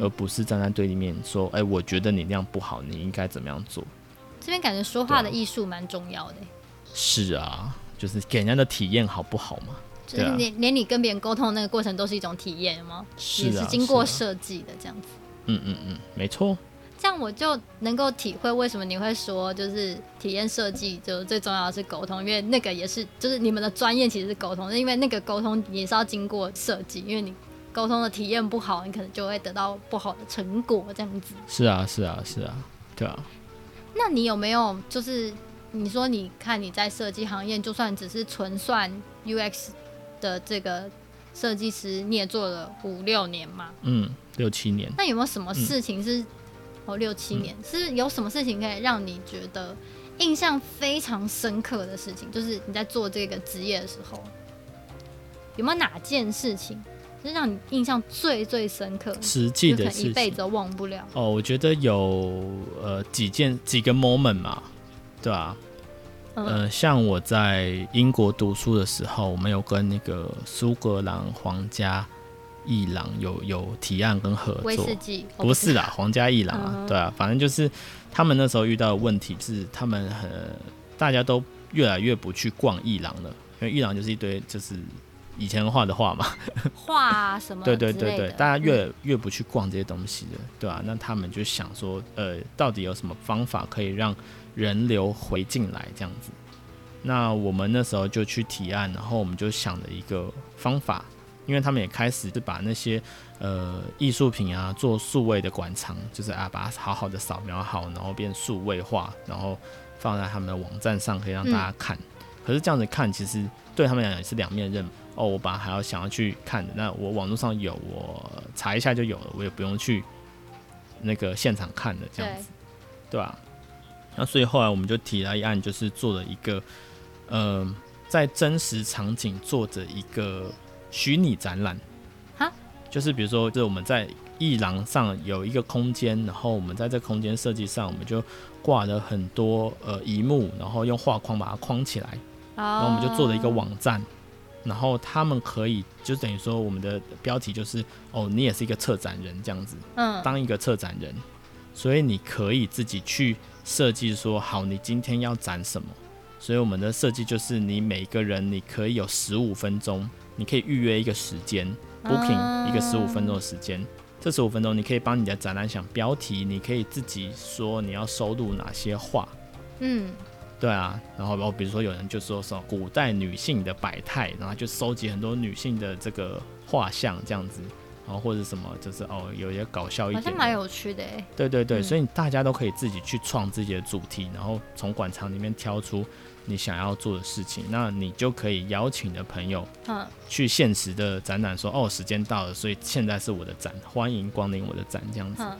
而不是站在对立面说，哎，我觉得你那样不好，你应该怎么样做？这边感觉说话的艺术蛮重要的。是啊，就是给人家的体验好不好嘛？就是连连你跟别人沟通的那个过程都是一种体验吗？是、啊、也是经过设计的这样子。嗯嗯嗯，没错。这样我就能够体会为什么你会说，就是体验设计就最重要的是沟通，因为那个也是就是你们的专业其实是沟通，因为那个沟通也是要经过设计，因为你沟通的体验不好，你可能就会得到不好的成果这样子。是啊是啊是啊，对啊。那你有没有就是你说你看你在设计行业，就算只是纯算 UX。的这个设计师，你也做了五六年嘛？嗯，六七年。那有没有什么事情是、嗯、哦，六七年、嗯、是有什么事情可以让你觉得印象非常深刻的事情？就是你在做这个职业的时候，有没有哪件事情是让你印象最最深刻，实际的事情，一辈子都忘不了。哦，我觉得有呃几件几个 moment 嘛，对吧、啊？嗯、呃，像我在英国读书的时候，我们有跟那个苏格兰皇家艺廊有有提案跟合作。威士忌？不是啦，皇家艺廊啊，嗯、对啊，反正就是他们那时候遇到的问题是，他们很大家都越来越不去逛艺廊了，因为艺廊就是一堆就是。以前画的画嘛，画什么？对对对对，大家越越不去逛这些东西的，对吧、啊？那他们就想说，呃，到底有什么方法可以让人流回进来这样子？那我们那时候就去提案，然后我们就想了一个方法，因为他们也开始就把那些呃艺术品啊做数位的馆藏，就是啊把它好好的扫描好，然后变数位化，然后放在他们的网站上，可以让大家看。嗯、可是这样子看，其实对他们来讲也是两面刃。哦，我本来还要想要去看的，那我网络上有，我查一下就有了，我也不用去那个现场看的这样子，对吧？啊？那所以后来我们就提了一案，就是做了一个，呃，在真实场景做着一个虚拟展览，哈，就是比如说，就是我们在艺廊上有一个空间，然后我们在这空间设计上，我们就挂了很多呃一幕，然后用画框把它框起来，然后我们就做了一个网站。然后他们可以就等于说，我们的标题就是哦，你也是一个策展人这样子，嗯，当一个策展人，所以你可以自己去设计说，好，你今天要展什么？所以我们的设计就是，你每个人你可以有十五分钟，你可以预约一个时间，booking 一个十五分钟的时间，这十五分钟你可以帮你的展览想标题，你可以自己说你要收录哪些画，嗯。对啊，然后然后，比如说有人就说说古代女性的百态，然后就收集很多女性的这个画像这样子，然后或者什么就是哦，有一些搞笑一点，好像蛮有趣的哎。对对对，嗯、所以大家都可以自己去创自己的主题，然后从馆藏里面挑出你想要做的事情，那你就可以邀请的朋友，嗯，去现实的展览说哦，时间到了，所以现在是我的展，欢迎光临我的展这样子。嗯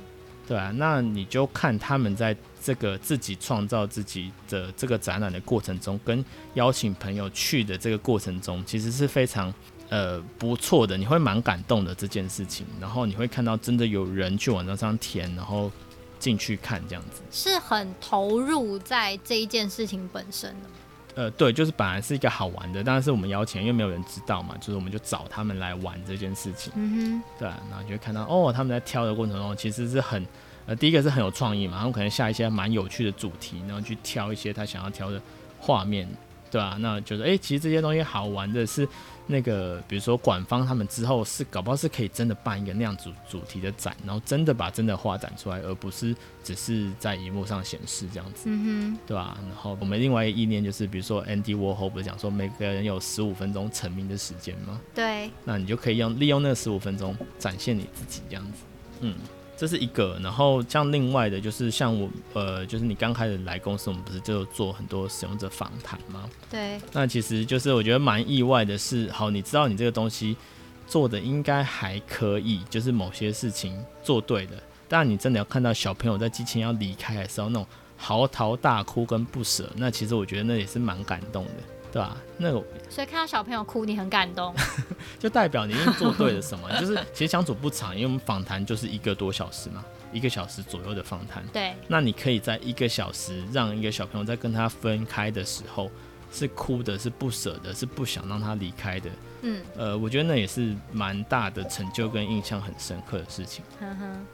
对啊，那你就看他们在这个自己创造自己的这个展览的过程中，跟邀请朋友去的这个过程中，其实是非常呃不错的，你会蛮感动的这件事情。然后你会看到真的有人去网站上填，然后进去看这样子，是很投入在这一件事情本身的。呃，对，就是本来是一个好玩的，但是我们邀请，因为没有人知道嘛，就是我们就找他们来玩这件事情。嗯哼，对啊，然后就会看到哦，他们在挑的过程中，其实是很，呃，第一个是很有创意嘛，他们可能下一些蛮有趣的主题，然后去挑一些他想要挑的画面。对啊，那就是哎，其实这些东西好玩的是，那个比如说馆方他们之后是搞不好是可以真的办一个那样主主题的展，然后真的把真的画展出来，而不是只是在荧幕上显示这样子，嗯哼，对吧？然后我们另外一个意念就是，比如说 Andy Warhol 不是讲说每个人有十五分钟成名的时间吗？对，那你就可以用利用那十五分钟展现你自己这样子，嗯。这是一个，然后像另外的，就是像我，呃，就是你刚开始来公司，我们不是就做很多使用者访谈吗？对。那其实就是我觉得蛮意外的是，好，你知道你这个东西做的应该还可以，就是某些事情做对了，但你真的要看到小朋友在机器人要离开的时候那种嚎啕大哭跟不舍，那其实我觉得那也是蛮感动的。对吧？那个，所以看到小朋友哭，你很感动，就代表你已经做对了什么？就是其实相处不长，因为我们访谈就是一个多小时嘛，一个小时左右的访谈。对。那你可以在一个小时让一个小朋友在跟他分开的时候是哭的，是不舍的，是不想让他离开的。嗯。呃，我觉得那也是蛮大的成就跟印象很深刻的事情。嗯哼。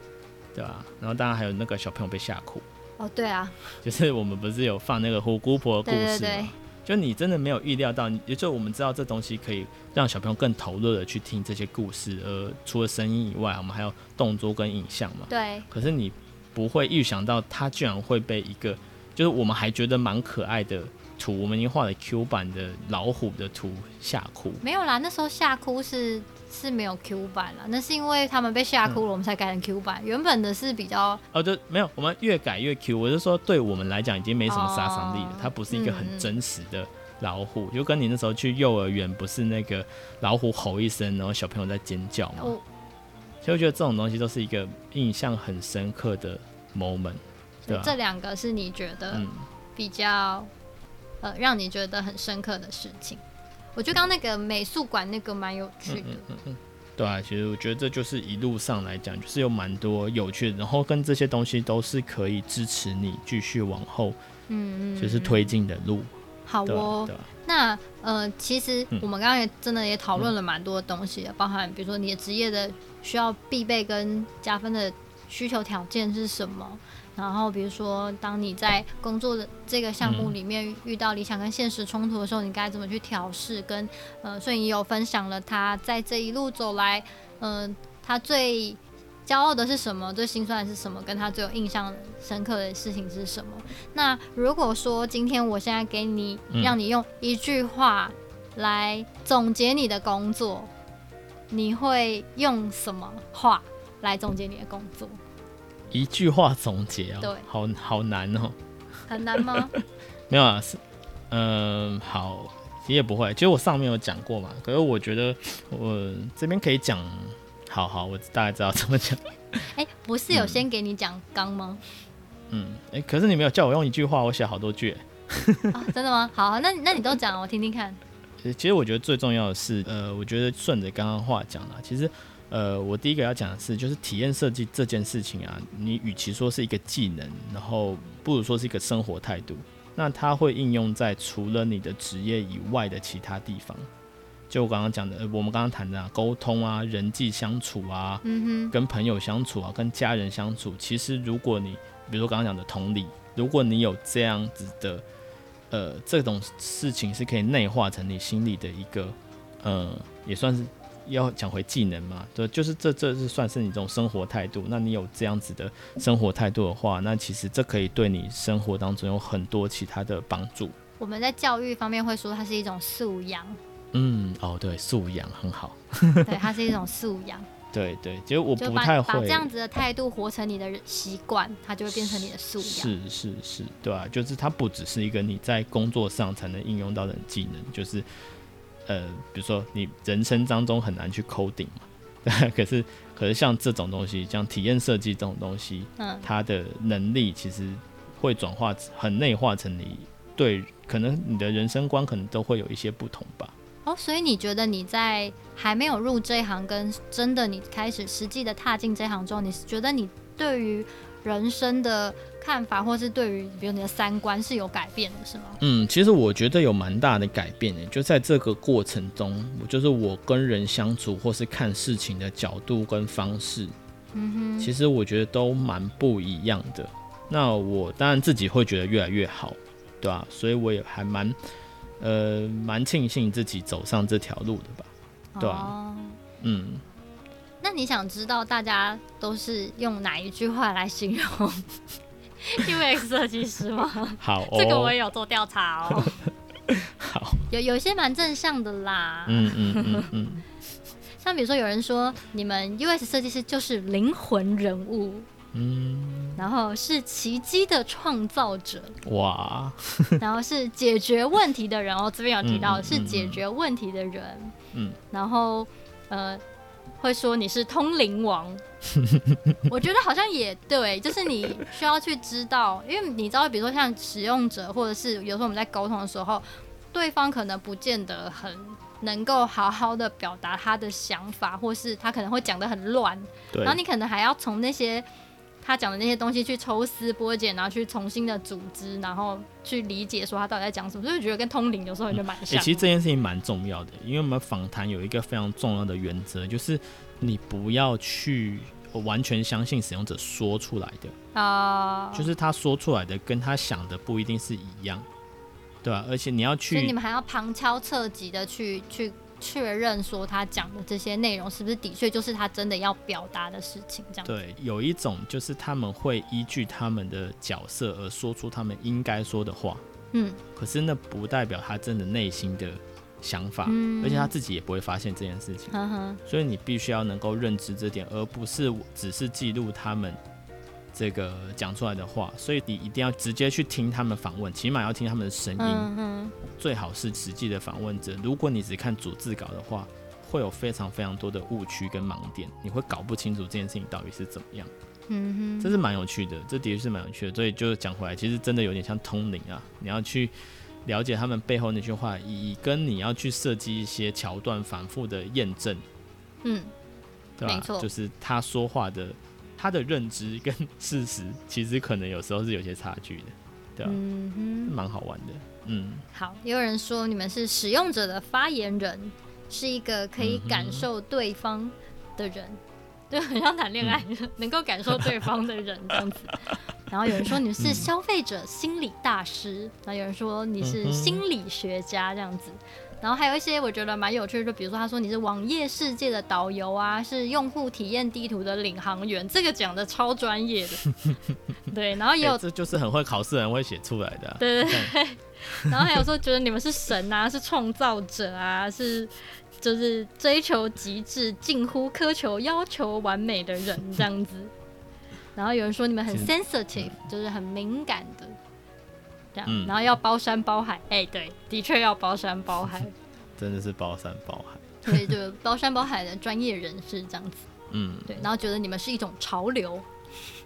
对吧？然后当然还有那个小朋友被吓哭。哦，对啊。就是我们不是有放那个虎姑婆的故事吗？对对对就你真的没有预料到，也就我们知道这东西可以让小朋友更投入的去听这些故事，而除了声音以外，我们还有动作跟影像嘛。对。可是你不会预想到，他居然会被一个，就是我们还觉得蛮可爱的图，我们已经画了 Q 版的老虎的图吓哭。没有啦，那时候吓哭是。是没有 Q 版了，那是因为他们被吓哭了，我们才改成 Q 版。嗯、原本的是比较哦，就，没有，我们越改越 Q。我是说，对我们来讲已经没什么杀伤力了，哦、它不是一个很真实的老虎，嗯、就跟你那时候去幼儿园，不是那个老虎吼一声，然后小朋友在尖叫嘛。哦、所以我觉得这种东西都是一个印象很深刻的 moment。对，这两个是你觉得比较、嗯、呃让你觉得很深刻的事情。我觉得刚刚那个美术馆那个蛮有趣的，嗯嗯对啊，其实我觉得这就是一路上来讲，就是有蛮多有趣的，然后跟这些东西都是可以支持你继续往后，嗯嗯，就是推进的路。好哦，那呃，其实我们刚刚也真的也讨论了蛮多东西的，嗯、包含比如说你的职业的需要必备跟加分的需求条件是什么，然后比如说当你在工作的这个项目里面遇到理想跟现实冲突的时候，你该怎么去调试？跟呃，所以你有分享了他在这一路走来，嗯、呃，他最。骄傲的是什么？最心酸的是什么？跟他最有印象深刻的事情是什么？那如果说今天我现在给你，让你用一句话来总结你的工作，嗯、你会用什么话来总结你的工作？一句话总结啊、喔？对，好好难哦、喔。很难吗？没有啊，是嗯、呃，好，其实也不会。其实我上面有讲过嘛，可是我觉得我这边可以讲。好好，我大概知道怎么讲。哎、欸，不是有先给你讲纲吗？嗯，哎、欸，可是你没有叫我用一句话，我写好多句。哦、真的吗？好，那那你都讲，我听听看。其实我觉得最重要的是，呃，我觉得顺着刚刚话讲了，其实，呃，我第一个要讲的是，就是体验设计这件事情啊，你与其说是一个技能，然后不如说是一个生活态度，那它会应用在除了你的职业以外的其他地方。就我刚刚讲的，我们刚刚谈的啊，沟通啊，人际相处啊，跟朋友相处啊，跟家人相处，其实如果你，比如说刚刚讲的同理，如果你有这样子的，呃，这种事情是可以内化成你心里的一个，呃，也算是要讲回技能嘛，对，就是这这是算是你这种生活态度。那你有这样子的生活态度的话，那其实这可以对你生活当中有很多其他的帮助。我们在教育方面会说它是一种素养。嗯，哦，对，素养很好。对，它是一种素养。对对，其实我不太会把，把这样子的态度活成你的习惯，它就会变成你的素养。是是是，对啊，就是它不只是一个你在工作上才能应用到的技能，就是呃，比如说你人生当中很难去 coding 嘛，对，可是可是像这种东西，像体验设计这种东西，嗯，它的能力其实会转化很内化成你对，可能你的人生观可能都会有一些不同吧。哦，所以你觉得你在还没有入这一行，跟真的你开始实际的踏进这行之后，你是觉得你对于人生的看法，或是对于比如你的三观是有改变的，是吗？嗯，其实我觉得有蛮大的改变的，就在这个过程中，就是我跟人相处或是看事情的角度跟方式，嗯哼，其实我觉得都蛮不一样的。那我当然自己会觉得越来越好，对吧？所以我也还蛮。呃，蛮庆幸自己走上这条路的吧，对吧？哦、嗯，那你想知道大家都是用哪一句话来形容 UX 设计师吗？好、哦，这个我也有做调查哦。好，有有些蛮正向的啦。嗯嗯嗯嗯，嗯像比如说有人说，你们 UX 设计师就是灵魂人物。嗯，然后是奇迹的创造者哇，然后是解决问题的人哦，这边有提到是解决问题的人，嗯，然后呃会说你是通灵王，我觉得好像也对，就是你需要去知道，因为你知道，比如说像使用者或者是有时候我们在沟通的时候，对方可能不见得很能够好好的表达他的想法，或是他可能会讲得很乱，然后你可能还要从那些。他讲的那些东西去抽丝剥茧，然后去重新的组织，然后去理解说他到底在讲什么，所以觉得跟通灵有时候也就蛮像、欸。其实这件事情蛮重要的，因为我们访谈有一个非常重要的原则，就是你不要去完全相信使用者说出来的啊，就是他说出来的跟他想的不一定是一样，对吧、啊？而且你要去，所以你们还要旁敲侧击的去去。确认说他讲的这些内容是不是的确就是他真的要表达的事情，这样。对，有一种就是他们会依据他们的角色而说出他们应该说的话，嗯，可是那不代表他真的内心的想法，嗯，而且他自己也不会发现这件事情，所以你必须要能够认知这点，而不是只是记录他们。这个讲出来的话，所以你一定要直接去听他们访问，起码要听他们的声音，嗯嗯，最好是实际的访问者。如果你只看逐字稿的话，会有非常非常多的误区跟盲点，你会搞不清楚这件事情到底是怎么样。嗯哼，这是蛮有趣的，这的确是蛮有趣的。所以就讲回来，其实真的有点像通灵啊，你要去了解他们背后那句话意义，跟你要去设计一些桥段，反复的验证。嗯。对吧？就是他说话的他的认知跟 事实，其实可能有时候是有些差距的，对吧？嗯哼，蛮好玩的。嗯，好，也有人说你们是使用者的发言人，是一个可以感受对方的人，对很像谈恋爱，嗯、能够感受对方的人这样子。然后有人说你们是消费者心理大师，然后有人说你是心理学家这样子。然后还有一些我觉得蛮有趣的，就比如说他说你是网页世界的导游啊，是用户体验地图的领航员，这个讲的超专业的。对，然后也有、欸、这就是很会考试的人会写出来的、啊。对对对。然后还有说觉得你们是神啊，是创造者啊，是就是追求极致、近乎苛求、要求完美的人这样子。然后有人说你们很 sensitive，就是很敏感的。这样，嗯、然后要包山包海，哎、欸，对，的确要包山包海，真的是包山包海，对，就包山包海的专业人士这样子，嗯，对，然后觉得你们是一种潮流，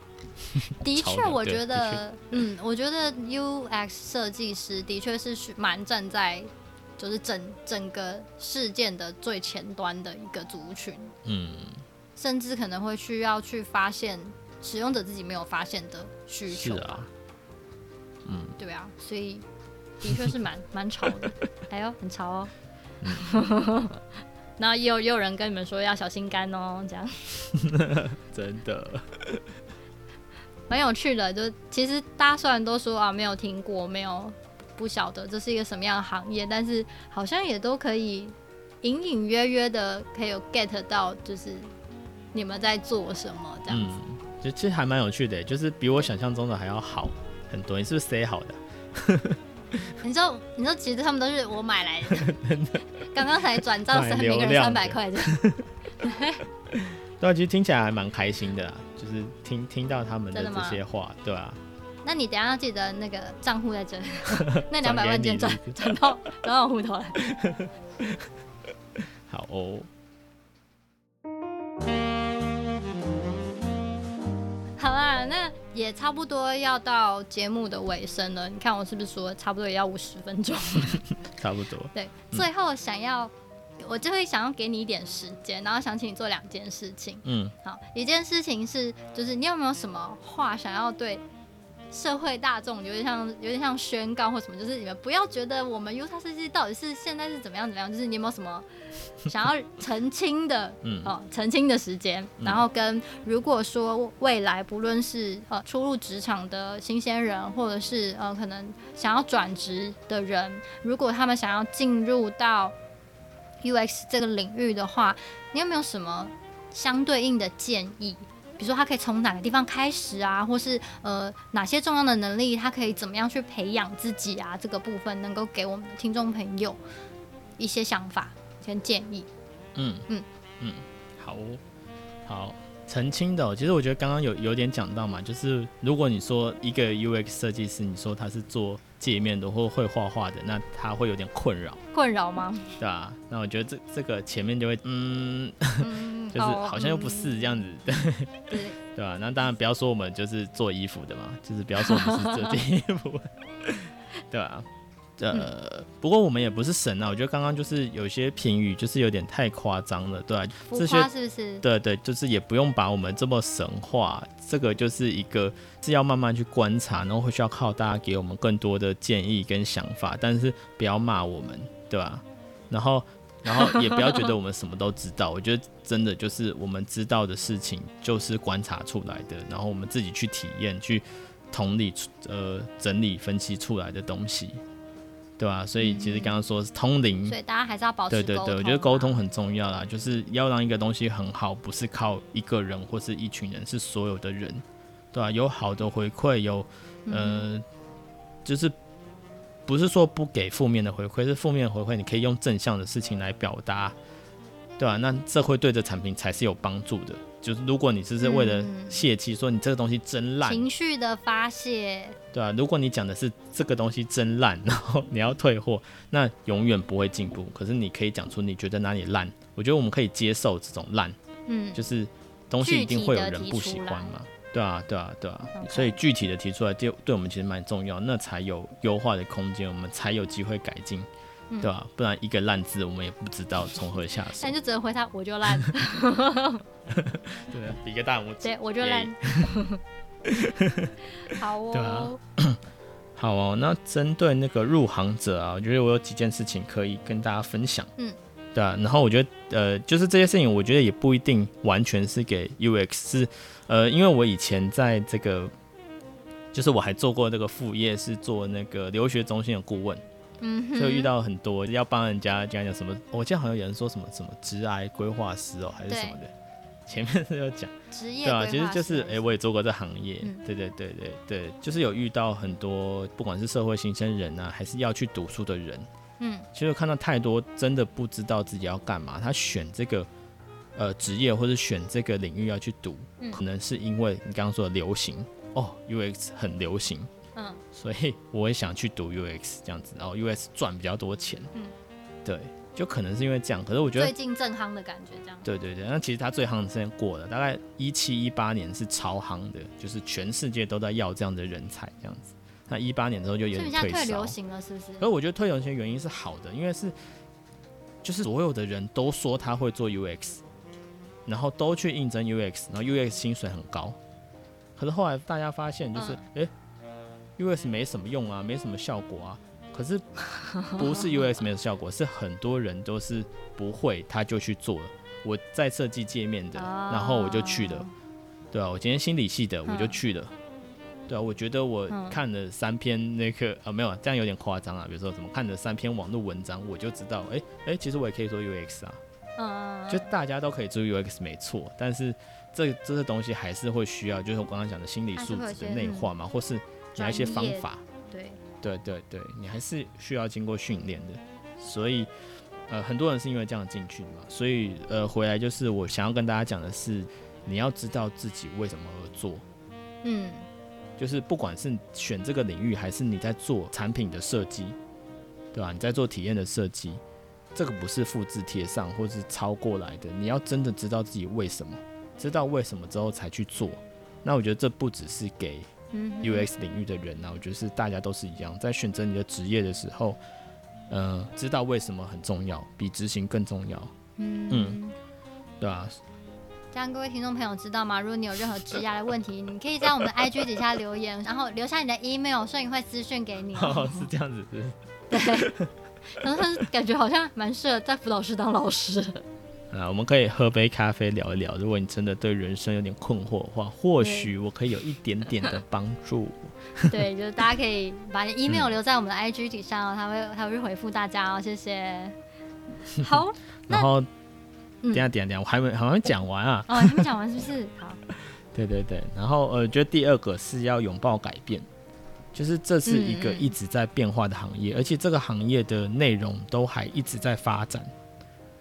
的确，我觉得，嗯，我觉得 UX 设计师的确是蛮站在就是整整个事件的最前端的一个族群，嗯，甚至可能会需要去发现使用者自己没有发现的需求吧。嗯，对啊，所以的确是蛮蛮潮的，哎呦很潮哦。嗯、然后也有也有人跟你们说要小心肝哦，这样。真的，蛮有趣的。就其实大家虽然都说啊，没有听过，没有不晓得这是一个什么样的行业，但是好像也都可以隐隐约约的可以有 get 到，就是你们在做什么这样子。嗯，就其实还蛮有趣的，就是比我想象中的还要好。很多，你是不是塞好的？你说，你说，其实他们都是我买来的，刚刚才转账三每个人三百块的。对啊，其实听起来还蛮开心的啦，就是听听到他们的这些话，对啊。那你等一下要记得那个账户在这里，那两百万件转转到转到我户头来。好哦。好啊，那也差不多要到节目的尾声了。你看我是不是说差不多也要五十分钟？差不多。对，最后想要，嗯、我就会想要给你一点时间，然后想请你做两件事情。嗯，好，一件事情是，就是你有没有什么话想要对？社会大众有点像，有点像宣告或什么，就是你们不要觉得我们 UX 设计到底是现在是怎么样怎么样，就是你有没有什么想要澄清的，嗯，哦，澄清的时间，然后跟如果说未来不论是呃初入职场的新鲜人，或者是呃可能想要转职的人，如果他们想要进入到 UX 这个领域的话，你有没有什么相对应的建议？比如说他可以从哪个地方开始啊，或是呃哪些重要的能力，他可以怎么样去培养自己啊？这个部分能够给我们的听众朋友一些想法跟建议。嗯嗯嗯，好好澄清的，其实我觉得刚刚有有点讲到嘛，就是如果你说一个 UX 设计师，你说他是做界面的或会画画的，那他会有点困扰。困扰吗？对啊，那我觉得这这个前面就会嗯。嗯就是好像又不是这样子，对、嗯、对吧？那当然不要说我们就是做衣服的嘛，就是不要说我们是做 衣服，对吧？呃，嗯、不过我们也不是神啊。我觉得刚刚就是有些评语就是有点太夸张了，对吧？这些是不是？对对，就是也不用把我们这么神化。这个就是一个是要慢慢去观察，然后会需要靠大家给我们更多的建议跟想法，但是不要骂我们，对吧？然后。然后也不要觉得我们什么都知道，我觉得真的就是我们知道的事情就是观察出来的，然后我们自己去体验、去同理、呃整理、分析出来的东西，对吧？所以其实刚刚说是通灵，所以大家还是要保持。对对对，我觉得沟通很重要啦，就是要让一个东西很好，不是靠一个人或是一群人，是所有的人，对吧？有好的回馈，有呃，就是。不是说不给负面的回馈，是负面回馈，你可以用正向的事情来表达，对吧？那这会对这产品才是有帮助的。就是如果你只是为了泄气，说你这个东西真烂，情绪的发泄，对啊，如果你讲的是这个东西真烂，然后你要退货，那永远不会进步。可是你可以讲出你觉得哪里烂，我觉得我们可以接受这种烂，嗯，就是东西一定会有人不喜欢嘛。对啊，对啊，对啊，Okay. 所以具体的提出来，就对我们其实蛮重要，那才有优化的空间，我们才有机会改进。对吧？不然一个烂字，我们也不知道从何下手。那就只能回他，我就烂。对啊，比个大拇指。对，我就烂。好哦。对啊。好哦，那针对那个入行者啊，我觉得我有几件事情可以跟大家分享。嗯。对啊，然后我觉得，呃，就是这些事情，我觉得也不一定完全是给 UX，是，呃，因为我以前在这个，就是我还做过这个副业，是做那个留学中心的顾问。嗯，就遇到很多要帮人家讲讲什么，我记得好像有人说什么什么职涯规划师哦，还是什么的，前面是要讲。职业，对啊，其实就是哎、欸，我也做过这行业，嗯、对对对对对，就是有遇到很多不管是社会新生人啊，还是要去读书的人，嗯，其实看到太多真的不知道自己要干嘛，他选这个呃职业或者选这个领域要去读，嗯、可能是因为你刚刚说的流行哦，UX 很流行。嗯，所以我也想去读 UX 这样子，然后 UX 赚比较多钱。嗯，对，就可能是因为这样。可是我觉得最近正夯的感觉这样。对对对，那其实他最夯的时间过了，大概一七一八年是超夯的，就是全世界都在要这样的人才这样子。那一八年之后就有点退烧。退流行了是不是？可是我觉得退流行的原因是好的，因为是就是所有的人都说他会做 UX，然后都去应征 UX，然后 UX 薪水很高。可是后来大家发现就是，哎、嗯。欸 UX 没什么用啊，没什么效果啊。可是不是 UX 没有效果，是很多人都是不会，他就去做了。我在设计界面的，然后我就去了。对啊，我今天心理系的，我就去了。对啊，我觉得我看了三篇那个啊，没有，这样有点夸张啊。比如说什么看了三篇网络文章，我就知道，哎哎，其实我也可以做 UX 啊。嗯就大家都可以做 UX 没错，但是这这些东西还是会需要，就是我刚刚讲的心理素质的内化嘛，或是。哪一些方法？对对对对，你还是需要经过训练的。所以，呃，很多人是因为这样进去的嘛。所以，呃，回来就是我想要跟大家讲的是，你要知道自己为什么而做。嗯，就是不管是选这个领域，还是你在做产品的设计，对吧？你在做体验的设计，这个不是复制贴上或是抄过来的。你要真的知道自己为什么，知道为什么之后才去做。那我觉得这不只是给。UX 领域的人呢、啊，我觉得是大家都是一样，在选择你的职业的时候，呃，知道为什么很重要，比执行更重要。嗯嗯，对啊。这样各位听众朋友知道吗？如果你有任何质押的问题，你可以在我们的 IG 底下留言，然后留下你的 email，摄影会私讯给你。哦，是这样子是。对。然后感觉好像蛮适合在辅导室当老师。啊，我们可以喝杯咖啡聊一聊。如果你真的对人生有点困惑的话，或许我可以有一点点的帮助。对，就是大家可以把 email 留在我们的 IG 底下哦，他会他会回复大家哦，谢谢。好，然后等下等下等下，我还没还没讲完啊。哦，还没讲完是不是？好。对对对，然后呃，觉得第二个是要拥抱改变，就是这是一个一直在变化的行业，而且这个行业的内容都还一直在发展。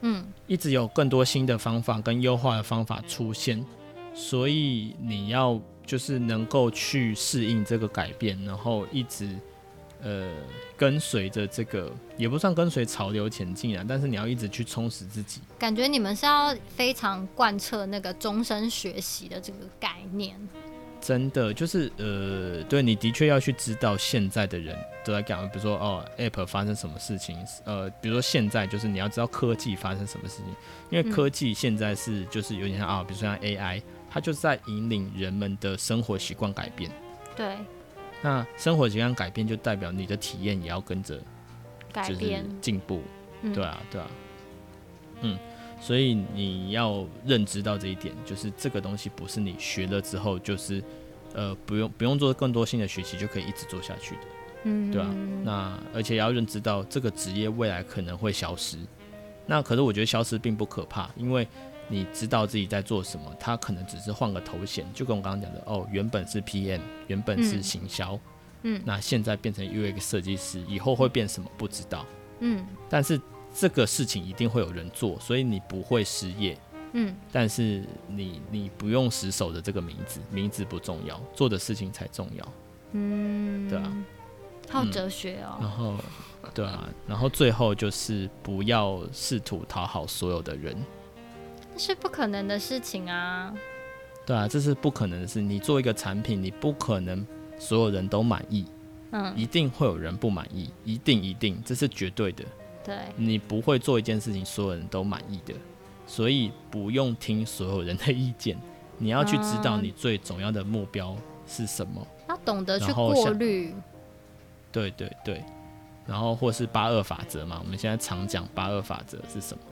嗯，一直有更多新的方法跟优化的方法出现，所以你要就是能够去适应这个改变，然后一直呃跟随着这个也不算跟随潮流前进啊，但是你要一直去充实自己。感觉你们是要非常贯彻那个终身学习的这个概念。真的就是呃，对，你的确要去知道现在的人都在干嘛，比如说哦，App 发生什么事情，呃，比如说现在就是你要知道科技发生什么事情，因为科技现在是就是有点像啊、哦，比如说像 AI，它就是在引领人们的生活习惯改变。对。那生活习惯改变，就代表你的体验也要跟着改变进步。对啊，对啊。嗯。所以你要认知到这一点，就是这个东西不是你学了之后就是，呃，不用不用做更多新的学习就可以一直做下去的，嗯，对吧？那而且要认知到这个职业未来可能会消失，那可是我觉得消失并不可怕，因为你知道自己在做什么，他可能只是换个头衔，就跟我刚刚讲的，哦，原本是 PM，原本是行销，嗯，那现在变成 UX 设计师，以后会变什么不知道，嗯，但是。这个事情一定会有人做，所以你不会失业。嗯，但是你你不用死守着这个名字，名字不重要，做的事情才重要。嗯，对啊，好哲学哦。嗯，然后，对啊，然后最后就是不要试图讨好所有的人，那是不可能的事情啊。对啊，这是不可能的事。你做一个产品，你不可能所有人都满意。嗯，一定会有人不满意，一定一定，这是绝对的。对，你不会做一件事情所有人都满意的，所以不用听所有人的意见，你要去知道你最重要的目标是什么，要懂得去过滤。对对对，然后或是八二法则嘛，我们现在常讲八二法则是什么？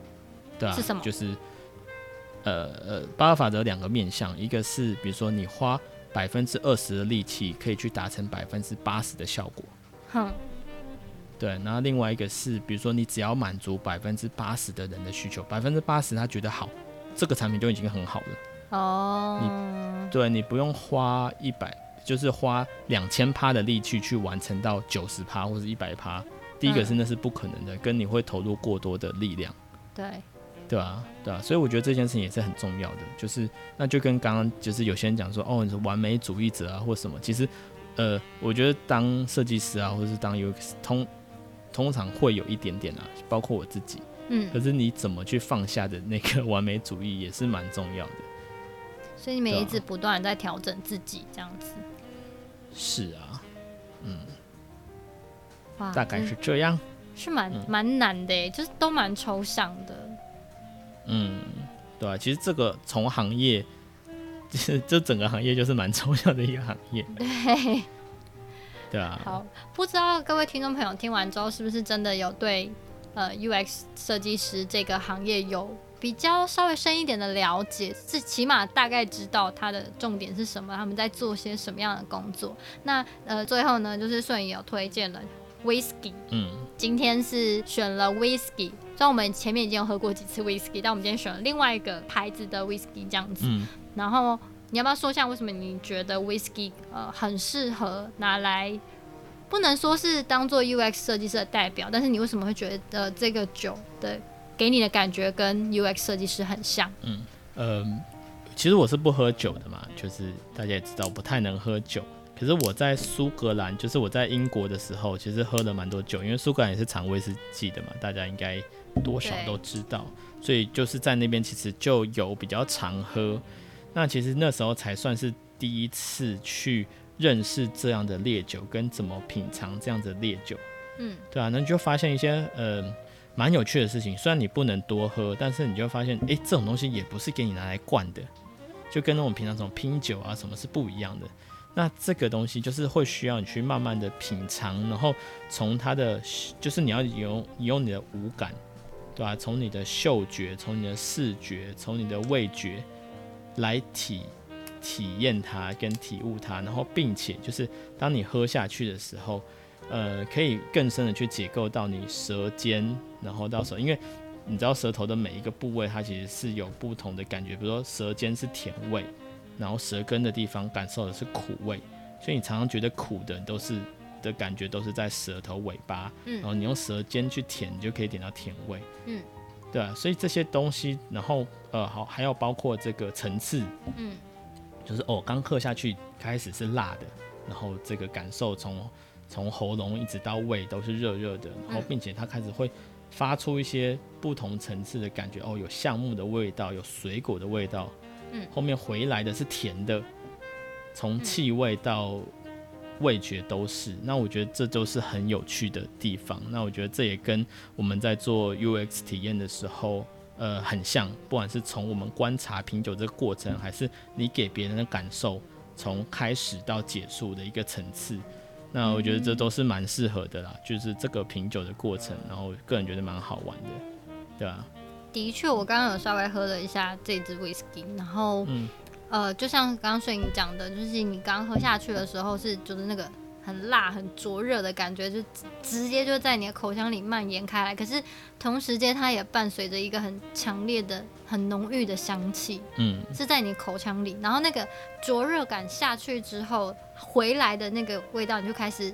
对啊，是什么？就是呃呃，八二法则两个面向，一个是比如说你花百分之二十的力气可以去达成百分之八十的效果。哼。对，然后另外一个是，比如说你只要满足百分之八十的人的需求，百分之八十他觉得好，这个产品就已经很好了。哦。你对你不用花一百，就是花两千趴的力气去完成到九十趴或者一百趴。第一个是那是不可能的，嗯，跟你会投入过多的力量。对。对啊，对啊，所以我觉得这件事情也是很重要的，就是那就跟刚刚就是有些人讲说，哦，你是完美主义者啊，或什么，其实，呃，我觉得当设计师啊，或者是当 UX 通。通常会有一点点啊，包括我自己，嗯，可是你怎么去放下的那个完美主义也是蛮重要的。所以你们一直不断在调整自己，这样子。是啊，嗯，哇，大概是这样，是蛮蛮难的，就是都蛮抽象的。嗯，对啊，其实这个从行业，就是这整个行业就是蛮抽象的一个行业。对。对啊，好，不知道各位听众朋友听完之后，是不是真的有对呃 UX 设计师这个行业有比较稍微深一点的了解？是起码大概知道它的重点是什么，他们在做些什么样的工作？那呃最后呢，就是顺义有推荐了 Whisky，嗯，今天是选了 Whisky，虽然我们前面已经有喝过几次 Whisky，但我们今天选了另外一个牌子的 Whisky 这样子，嗯，然后。你要不要说一下为什么你觉得 Whisky 呃很适合拿来，不能说是当做 UX 设计师的代表，但是你为什么会觉得这个酒的给你的感觉跟 UX 设计师很像？嗯呃，其实我是不喝酒的嘛，就是大家也知道不太能喝酒。可是我在苏格兰，就是我在英国的时候，其实喝了蛮多酒，因为苏格兰也是产威士忌的嘛，大家应该多少都知道，所以就是在那边其实就有比较常喝。那其实那时候才算是第一次去认识这样的烈酒，跟怎么品尝这样的烈酒，嗯，对啊，那你就发现一些呃蛮有趣的事情。虽然你不能多喝，但是你就发现，哎，这种东西也不是给你拿来灌的，就跟那种平常这种拼酒啊什么是不一样的。那这个东西就是会需要你去慢慢的品尝，然后从它的就是你要用你用你的五感，对吧？从你的嗅觉，从你的视觉，从你的味觉。来体体验它跟体悟它，然后并且就是当你喝下去的时候，呃，可以更深的去解构到你舌尖，然后到舌，因为你知道舌头的每一个部位它其实是有不同的感觉，比如说舌尖是甜味，然后舌根的地方感受的是苦味，所以你常常觉得苦的都是的感觉都是在舌头尾巴，然后你用舌尖去舔，你就可以点到甜味，嗯。对啊，所以这些东西，然后呃，好，还有包括这个层次，嗯，就是哦，刚喝下去开始是辣的，然后这个感受从从喉咙一直到胃都是热热的，然后并且它开始会发出一些不同层次的感觉，哦，有橡木的味道，有水果的味道，嗯，后面回来的是甜的，从气味到。味觉都是，那我觉得这都是很有趣的地方。那我觉得这也跟我们在做 UX 体验的时候，呃，很像。不管是从我们观察品酒这个过程，还是你给别人的感受，从开始到结束的一个层次，那我觉得这都是蛮适合的啦。就是这个品酒的过程，然后个人觉得蛮好玩的，对吧？的确，我刚刚有稍微喝了一下这支 Whisky，然后。嗯呃，就像刚刚顺你讲的，就是你刚喝下去的时候是就是那个很辣、很灼热的感觉，就直接就在你的口腔里蔓延开来。可是同时间，它也伴随着一个很强烈的、很浓郁的香气，嗯，是在你口腔里。然后那个灼热感下去之后，回来的那个味道，你就开始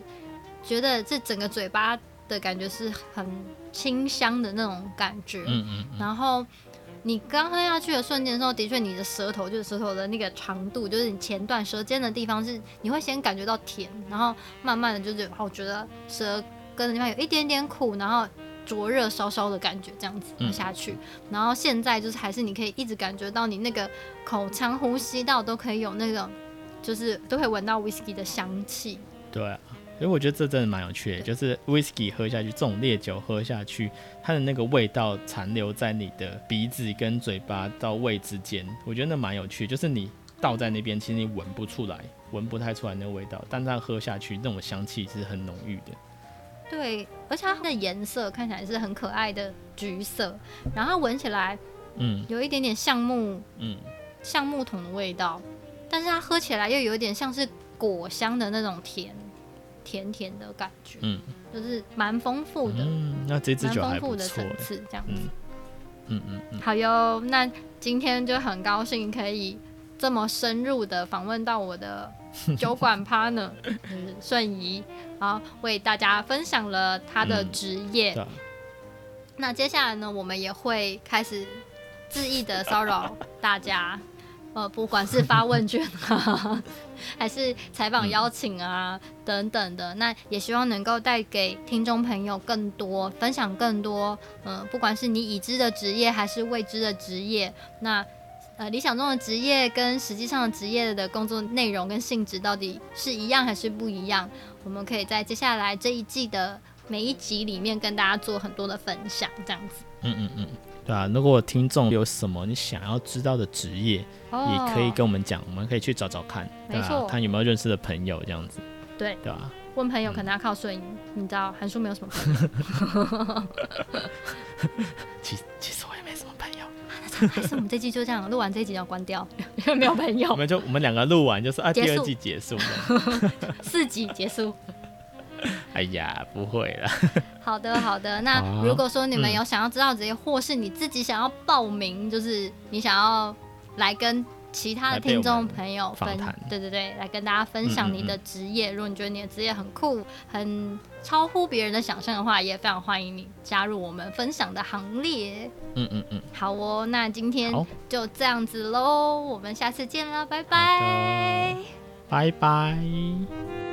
觉得这整个嘴巴的感觉是很清香的那种感觉，嗯嗯，嗯，然后。你刚喝下去的瞬间的时候，的确你的舌头就是舌头的那个长度，就是你前段舌尖的地方是你会先感觉到甜，然后慢慢的就是我觉得舌根的地方有一点点苦，然后灼热烧烧的感觉这样子喝下去，然后现在就是还是你可以一直感觉到你那个口腔呼吸道都可以有那种，就是都可以闻到 whisky 的香气。对啊，所以我觉得这真的蛮有趣的，就是 whisky 喝下去，这种烈酒喝下去，它的那个味道残留在你的鼻子跟嘴巴到胃之间，我觉得那蛮有趣。就是你倒在那边，其实你闻不出来，闻不太出来那个味道，但它喝下去那种香气是很浓郁的。对，而且它的颜色看起来是很可爱的橘色，然后闻起来，嗯，有一点点橡木，嗯，橡木桶的味道，但是它喝起来又有一点像是果香的那种甜。甜甜的感觉，嗯，就是蛮丰富的，嗯，那这支酒还不错，蛮丰富的层次这样子，嗯。嗯嗯，嗯。好哟，那今天就很高兴可以这么深入的访问到我的酒馆 partner，就是瞬移，然后为大家分享了他的职业。嗯、那接下来呢，我们也会开始恣意的骚扰大家。呃，不管是发问卷啊，还是采访邀请啊，等等的，那也希望能够带给听众朋友更多分享，更多，嗯、呃，不管是你已知的职业还是未知的职业，那呃理想中的职业跟实际上的职业的工作内容跟性质到底是一样还是不一样？我们可以在接下来这一季的每一集里面跟大家做很多的分享，这样子。嗯嗯嗯。对啊，如果听众有什么你想要知道的职业，哦、也可以跟我们讲，我们可以去找找看，对吧、啊？看有没有认识的朋友这样子。对，对吧？问朋友可能要靠顺应，嗯、你知道，韩叔没有什么朋友。其实其实我也没什么朋友。还是我们这季就这样录完这一集要关掉，因 为没有朋友。我们就我们两个录完就是啊，第二季结束了，四集结束。哎呀，不会了。好的，好的。那如果说你们有想要知道这些，或是你自己想要报名，就是你想要来跟其他的听众朋友分，对对对，来跟大家分享你的职业。如果你觉得你的职业很酷，很超乎别人的想象的话，也非常欢迎你加入我们分享的行列。嗯嗯嗯。好哦，那今天就这样子喽，我们下次见了，拜拜。拜拜。